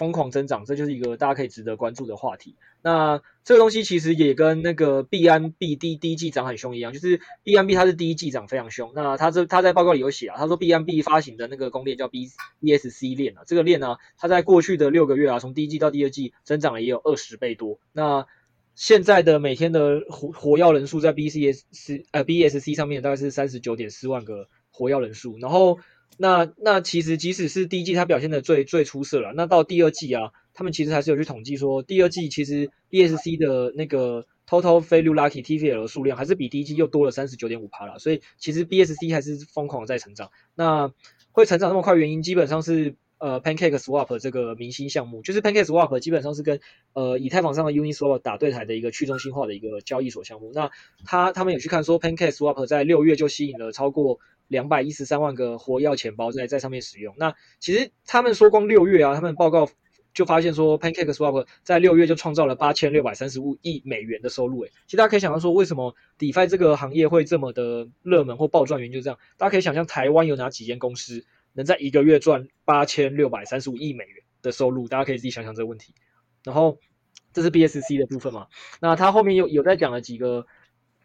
疯狂增长，这就是一个大家可以值得关注的话题。那这个东西其实也跟那个币安币第第一季涨很凶一样，就是币安币它是第一季涨非常凶。那它这它在报告里有写啊，他说币安币发行的那个公链叫 B BSC 链啊，这个链呢、啊，它在过去的六个月啊，从第一季到第二季增长了也有二十倍多。那现在的每天的活活跃人数在 BCS 呃 BSC 上面大概是三十九点四万个活跃人数，然后。那那其实即使是第一季它表现的最最出色了，那到第二季啊，他们其实还是有去统计说，第二季其实 BSC 的那个 Total Failure Lucky TVL 的数量还是比第一季又多了三十九点五趴了，所以其实 BSC 还是疯狂的在成长。那会成长那么快，原因基本上是呃 Pancake Swap 这个明星项目，就是 Pancake Swap 基本上是跟呃以太坊上的 Uniswap 打对台的一个去中心化的一个交易所项目。那他他们有去看说 Pancake Swap 在六月就吸引了超过。两百一十三万个活跃钱包在在上面使用。那其实他们说光六月啊，他们报告就发现说，Pancake Swap 在六月就创造了八千六百三十五亿美元的收入。诶，其实大家可以想象说，为什么 DeFi 这个行业会这么的热门或暴赚？原因就这样。大家可以想象，台湾有哪几间公司能在一个月赚八千六百三十五亿美元的收入？大家可以自己想想这个问题。然后这是 BSC 的部分嘛？那他后面有有在讲了几个。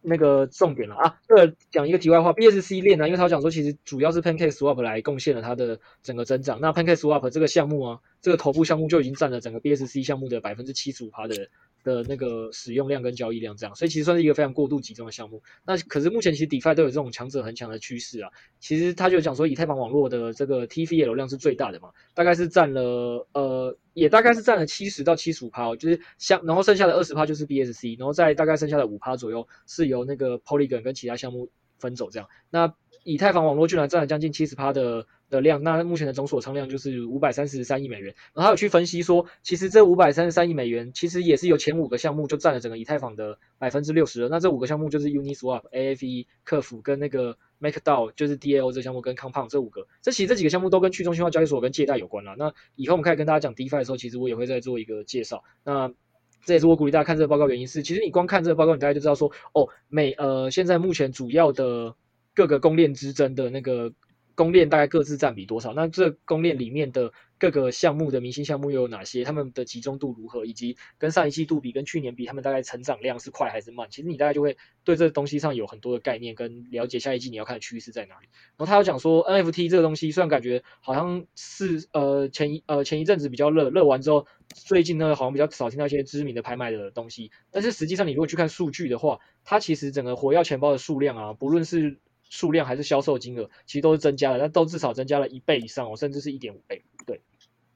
那个重点了啊，对，讲一个题外话，BSC 链呢，因为他讲说，其实主要是 Pancake Swap 来贡献了它的整个增长。那 Pancake Swap 这个项目啊，这个头部项目就已经占了整个 BSC 项目的百分之七十五趴的的那个使用量跟交易量这样，所以其实算是一个非常过度集中的项目。那可是目前其实 DeFi 都有这种强者恒强的趋势啊。其实他就讲说，以太坊网络的这个 TVL 量是最大的嘛，大概是占了呃。也大概是占了七十到七十五趴，就是像，然后剩下的二十趴就是 BSC，然后再大概剩下的五趴左右是由那个 Polygon 跟其他项目分走这样。那以太坊网络居然占了将近七十趴的的量，那目前的总锁仓量就是五百三十三亿美元。然后还有去分析说，其实这五百三十三亿美元其实也是由前五个项目就占了整个以太坊的百分之六十。那这五个项目就是 Uniswap、Aave、客服跟那个。MakerDAO 就是 DAO 这个项目跟 Compound 这五个，这其实这几个项目都跟去中心化交易所跟借贷有关啦。那以后我们可以跟大家讲 DeFi 的时候，其实我也会再做一个介绍。那这也是我鼓励大家看这个报告原因是，其实你光看这个报告，你大概就知道说，哦，美呃现在目前主要的各个公链之争的那个公链大概各自占比多少？那这公链里面的。各个项目的明星项目又有哪些？他们的集中度如何？以及跟上一季度比、跟去年比，他们大概成长量是快还是慢？其实你大概就会对这东西上有很多的概念，跟了解下一季你要看的趋势在哪里。然后他有讲说，NFT 这个东西虽然感觉好像是呃前一呃前一阵子比较热，热完之后，最近呢好像比较少听到一些知名的拍卖的东西。但是实际上你如果去看数据的话，它其实整个火药钱包的数量啊，不论是数量还是销售金额，其实都是增加了，但都至少增加了一倍以上哦，甚至是一点五倍。对。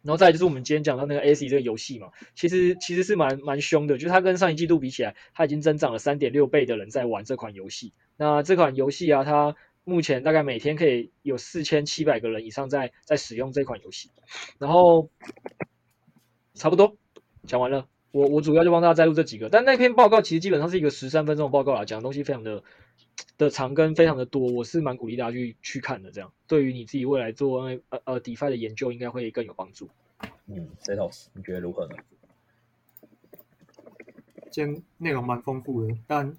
然后再来就是我们今天讲到那个 AC 这个游戏嘛，其实其实是蛮蛮凶的，就是它跟上一季度比起来，它已经增长了三点六倍的人在玩这款游戏。那这款游戏啊，它目前大概每天可以有四千七百个人以上在在使用这款游戏。然后差不多讲完了，我我主要就帮大家摘录这几个，但那篇报告其实基本上是一个十三分钟的报告啦，讲的东西非常的。的长跟非常的多，我是蛮鼓励大家去去看的。这样对于你自己未来做呃呃 DeFi 的研究，应该会更有帮助。嗯，Zetos，你觉得如何呢？今天内容蛮丰富的，但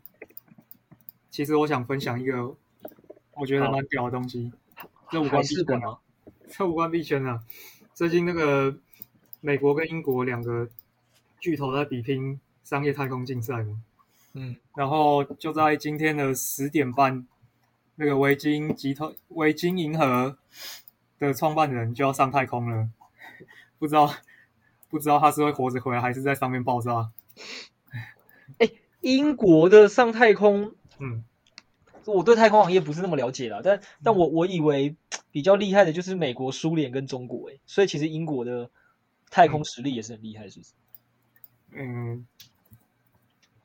其实我想分享一个我觉得蛮屌的东西。这无关币圈啊，这无关币圈啊。最近那个美国跟英国两个巨头在比拼商业太空竞赛嘛。嗯，然后就在今天的十点半，那个维京集团、维京银河的创办人就要上太空了，不知道不知道他是会活着回来，还是在上面爆炸？哎，英国的上太空，嗯，我对太空行业不是那么了解啦，但但我我以为比较厉害的就是美国、苏联跟中国，哎，所以其实英国的太空实力也是很厉害，是不是？嗯。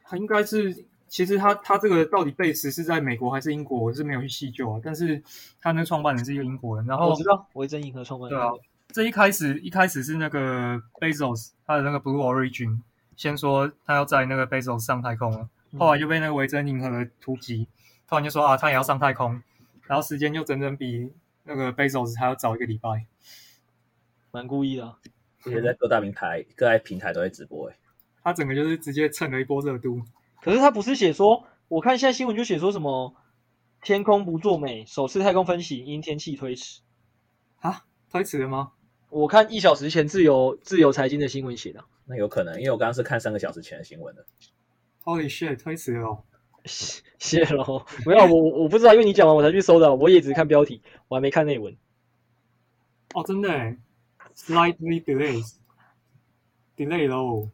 他应该是，其实他他这个到底 base 是在美国还是英国，我是没有去细究啊。但是他那创办人是一个英国人，然后我知道维珍银河创办人。对啊，这一开始一开始是那个 Bezos 他的那个 Blue Origin 先说他要在那个 Bezos 上太空了，后来就被那个维珍银河的突击，突然就说啊他也要上太空，然后时间就整整比那个 Bezos 还要早一个礼拜，蛮故意的啊。而且在各大平台各大平台都在直播诶。他整个就是直接蹭了一波热度，可是他不是写说，我看现在新闻就写说什么天空不作美，首次太空分析因天气推迟，啊，推迟了吗？我看一小时前自由自由财经的新闻写的，那有可能，因为我刚刚是看三个小时前的新闻的。Holy shit，推迟了，谢谢喽。没有，我我不知道，因为你讲完我才去搜的，我也只看标题，我还没看内文。哦，真的，slightly delays，delay 喽。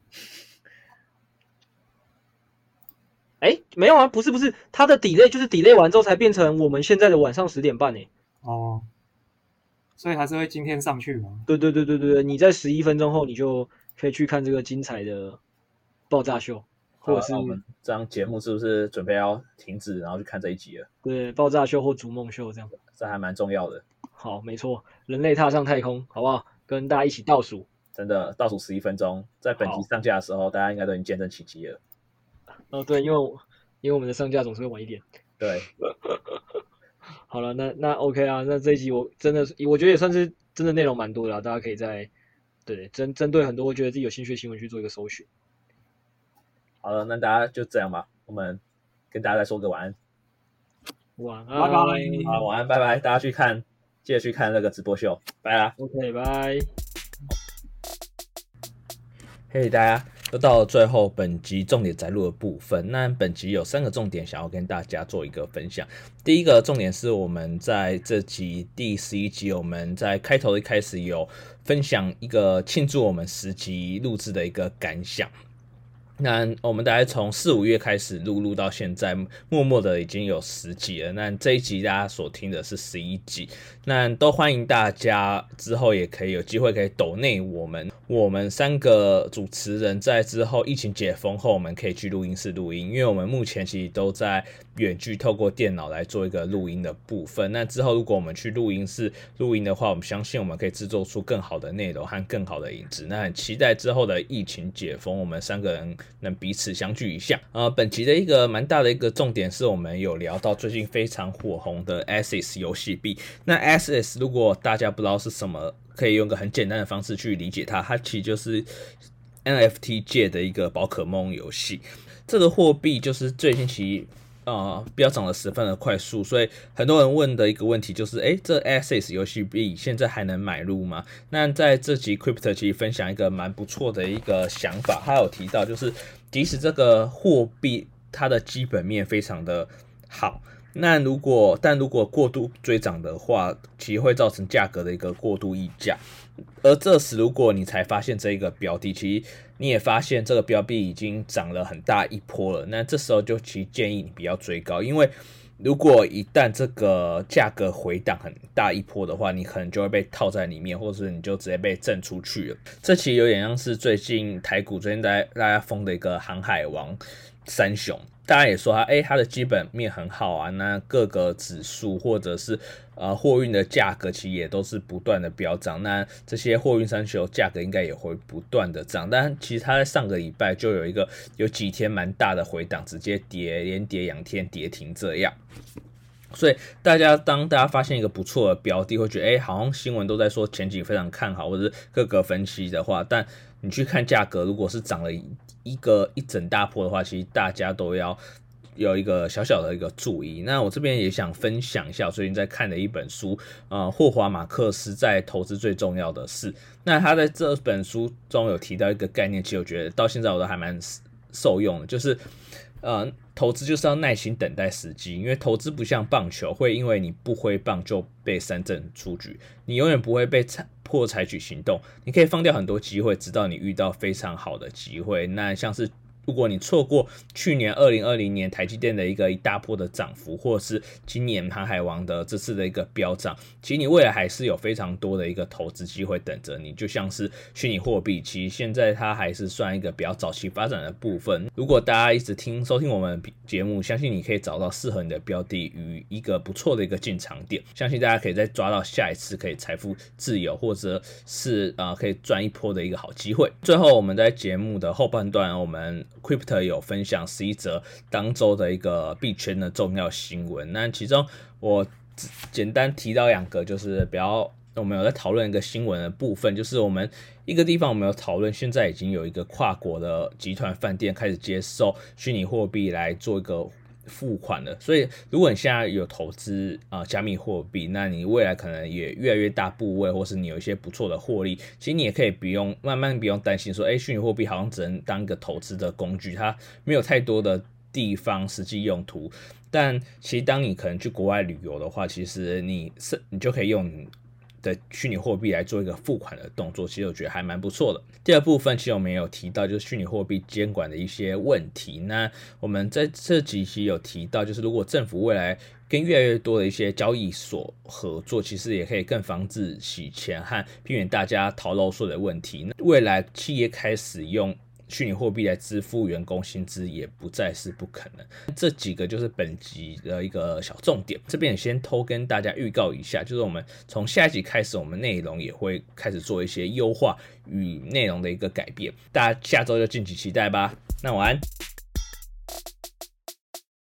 哎，没有啊，不是不是，它的 delay 就是 delay 完之后才变成我们现在的晚上十点半诶。哦，所以还是会今天上去吗？对对对对对，你在十一分钟后你就可以去看这个精彩的爆炸秀，或者是我们这档节目是不是准备要停止，然后去看这一集了？对，爆炸秀或逐梦秀这样，这还蛮重要的。好，没错，人类踏上太空，好不好？跟大家一起倒数，真的倒数十一分钟，在本集上架的时候，大家应该都已经见证奇迹了。哦，对，因为我因为我们的上架总是会晚一点。对，好了，那那 OK 啊，那这一集我真的是，我觉得也算是真的内容蛮多的啦，大家可以在对针针对很多我觉得自己有兴趣的新闻去做一个搜寻。好了，那大家就这样吧，我们跟大家再说个晚安。晚安，拜拜。好，晚安，拜拜，大家去看，记得去看那个直播秀，拜啦。OK，拜。嘿，大家。又到最后本集重点摘录的部分。那本集有三个重点想要跟大家做一个分享。第一个重点是我们在这集第十一集，我们在开头一开始有分享一个庆祝我们十集录制的一个感想。那我们大概从四五月开始录，录到现在，默默的已经有十集了。那这一集大家所听的是十一集，那都欢迎大家之后也可以有机会可以抖内我们，我们三个主持人在之后疫情解封后，我们可以去录音室录音，因为我们目前其实都在远距透过电脑来做一个录音的部分。那之后如果我们去录音室录音的话，我们相信我们可以制作出更好的内容和更好的音质。那很期待之后的疫情解封，我们三个人。能彼此相聚一下。呃，本集的一个蛮大的一个重点是我们有聊到最近非常火红的 Axie 游戏币。那 Axie 如果大家不知道是什么，可以用个很简单的方式去理解它，它其实就是 NFT 界的一个宝可梦游戏。这个货币就是最近其。啊，飙涨的十分的快速，所以很多人问的一个问题就是，诶，这 Axie 游戏币现在还能买入吗？那在这集 Crypto 其实分享一个蛮不错的一个想法，他有提到就是，即使这个货币它的基本面非常的好，那如果但如果过度追涨的话，其实会造成价格的一个过度溢价，而这时如果你才发现这一个标的，其实。你也发现这个标币已经涨了很大一波了，那这时候就其实建议你不要追高，因为如果一旦这个价格回档很大一波的话，你可能就会被套在里面，或者是你就直接被震出去了。这其实有点像是最近台股最近在大家疯的一个航海王三雄。大家也说它，哎，它的基本面很好啊，那各个指数或者是呃货运的价格其实也都是不断的飙涨，那这些货运三雄价格应该也会不断的涨，但其实它在上个礼拜就有一个有几天蛮大的回档，直接跌连跌两天跌停这样，所以大家当大家发现一个不错的标的，会觉得哎，好像新闻都在说前景非常看好，或者是各个分析的话，但你去看价格，如果是涨了一个一整大波的话，其实大家都要有一个小小的一个注意。那我这边也想分享一下，最近在看的一本书，呃，霍华马克斯在投资最重要的事。那他在这本书中有提到一个概念，其实我觉得到现在我都还蛮受用的，就是呃，投资就是要耐心等待时机，因为投资不像棒球，会因为你不挥棒就被三振出局，你永远不会被采迫采取行动，你可以放掉很多机会，直到你遇到非常好的机会。那像是。如果你错过去年二零二零年台积电的一个一大波的涨幅，或者是今年航海王的这次的一个飙涨，其实你未来还是有非常多的一个投资机会等着你。就像是虚拟货币，其实现在它还是算一个比较早期发展的部分。如果大家一直听收听我们节目，相信你可以找到适合你的标的与一个不错的一个进场点。相信大家可以再抓到下一次可以财富自由，或者是啊、呃、可以赚一波的一个好机会。最后，我们在节目的后半段，我们。Crypto 有分享十一则当周的一个币圈的重要新闻，那其中我简单提到两个，就是比较我们有在讨论一个新闻的部分，就是我们一个地方我们有讨论，现在已经有一个跨国的集团饭店开始接受虚拟货币来做一个付款了。所以，如果你现在有投资啊、加密货币，那你未来可能也越来越大部位，或是你有一些不错的获利，其实你也可以不用慢慢不用担心说，哎，虚拟货币好像只能当个投资的工具，它没有太多的地方实际用途。但其实当你可能去国外旅游的话，其实你是你就可以用。的虚拟货币来做一个付款的动作，其实我觉得还蛮不错的。第二部分其实我们有提到，就是虚拟货币监管的一些问题。那我们在这几期有提到，就是如果政府未来跟越来越多的一些交易所合作，其实也可以更防止洗钱和避免大家逃漏税的问题。那未来企业开始用。虚拟货币来支付员工薪资也不再是不可能。这几个就是本集的一个小重点。这边也先偷跟大家预告一下，就是我们从下一集开始，我们内容也会开始做一些优化与内容的一个改变。大家下周就敬请期待吧。那晚安。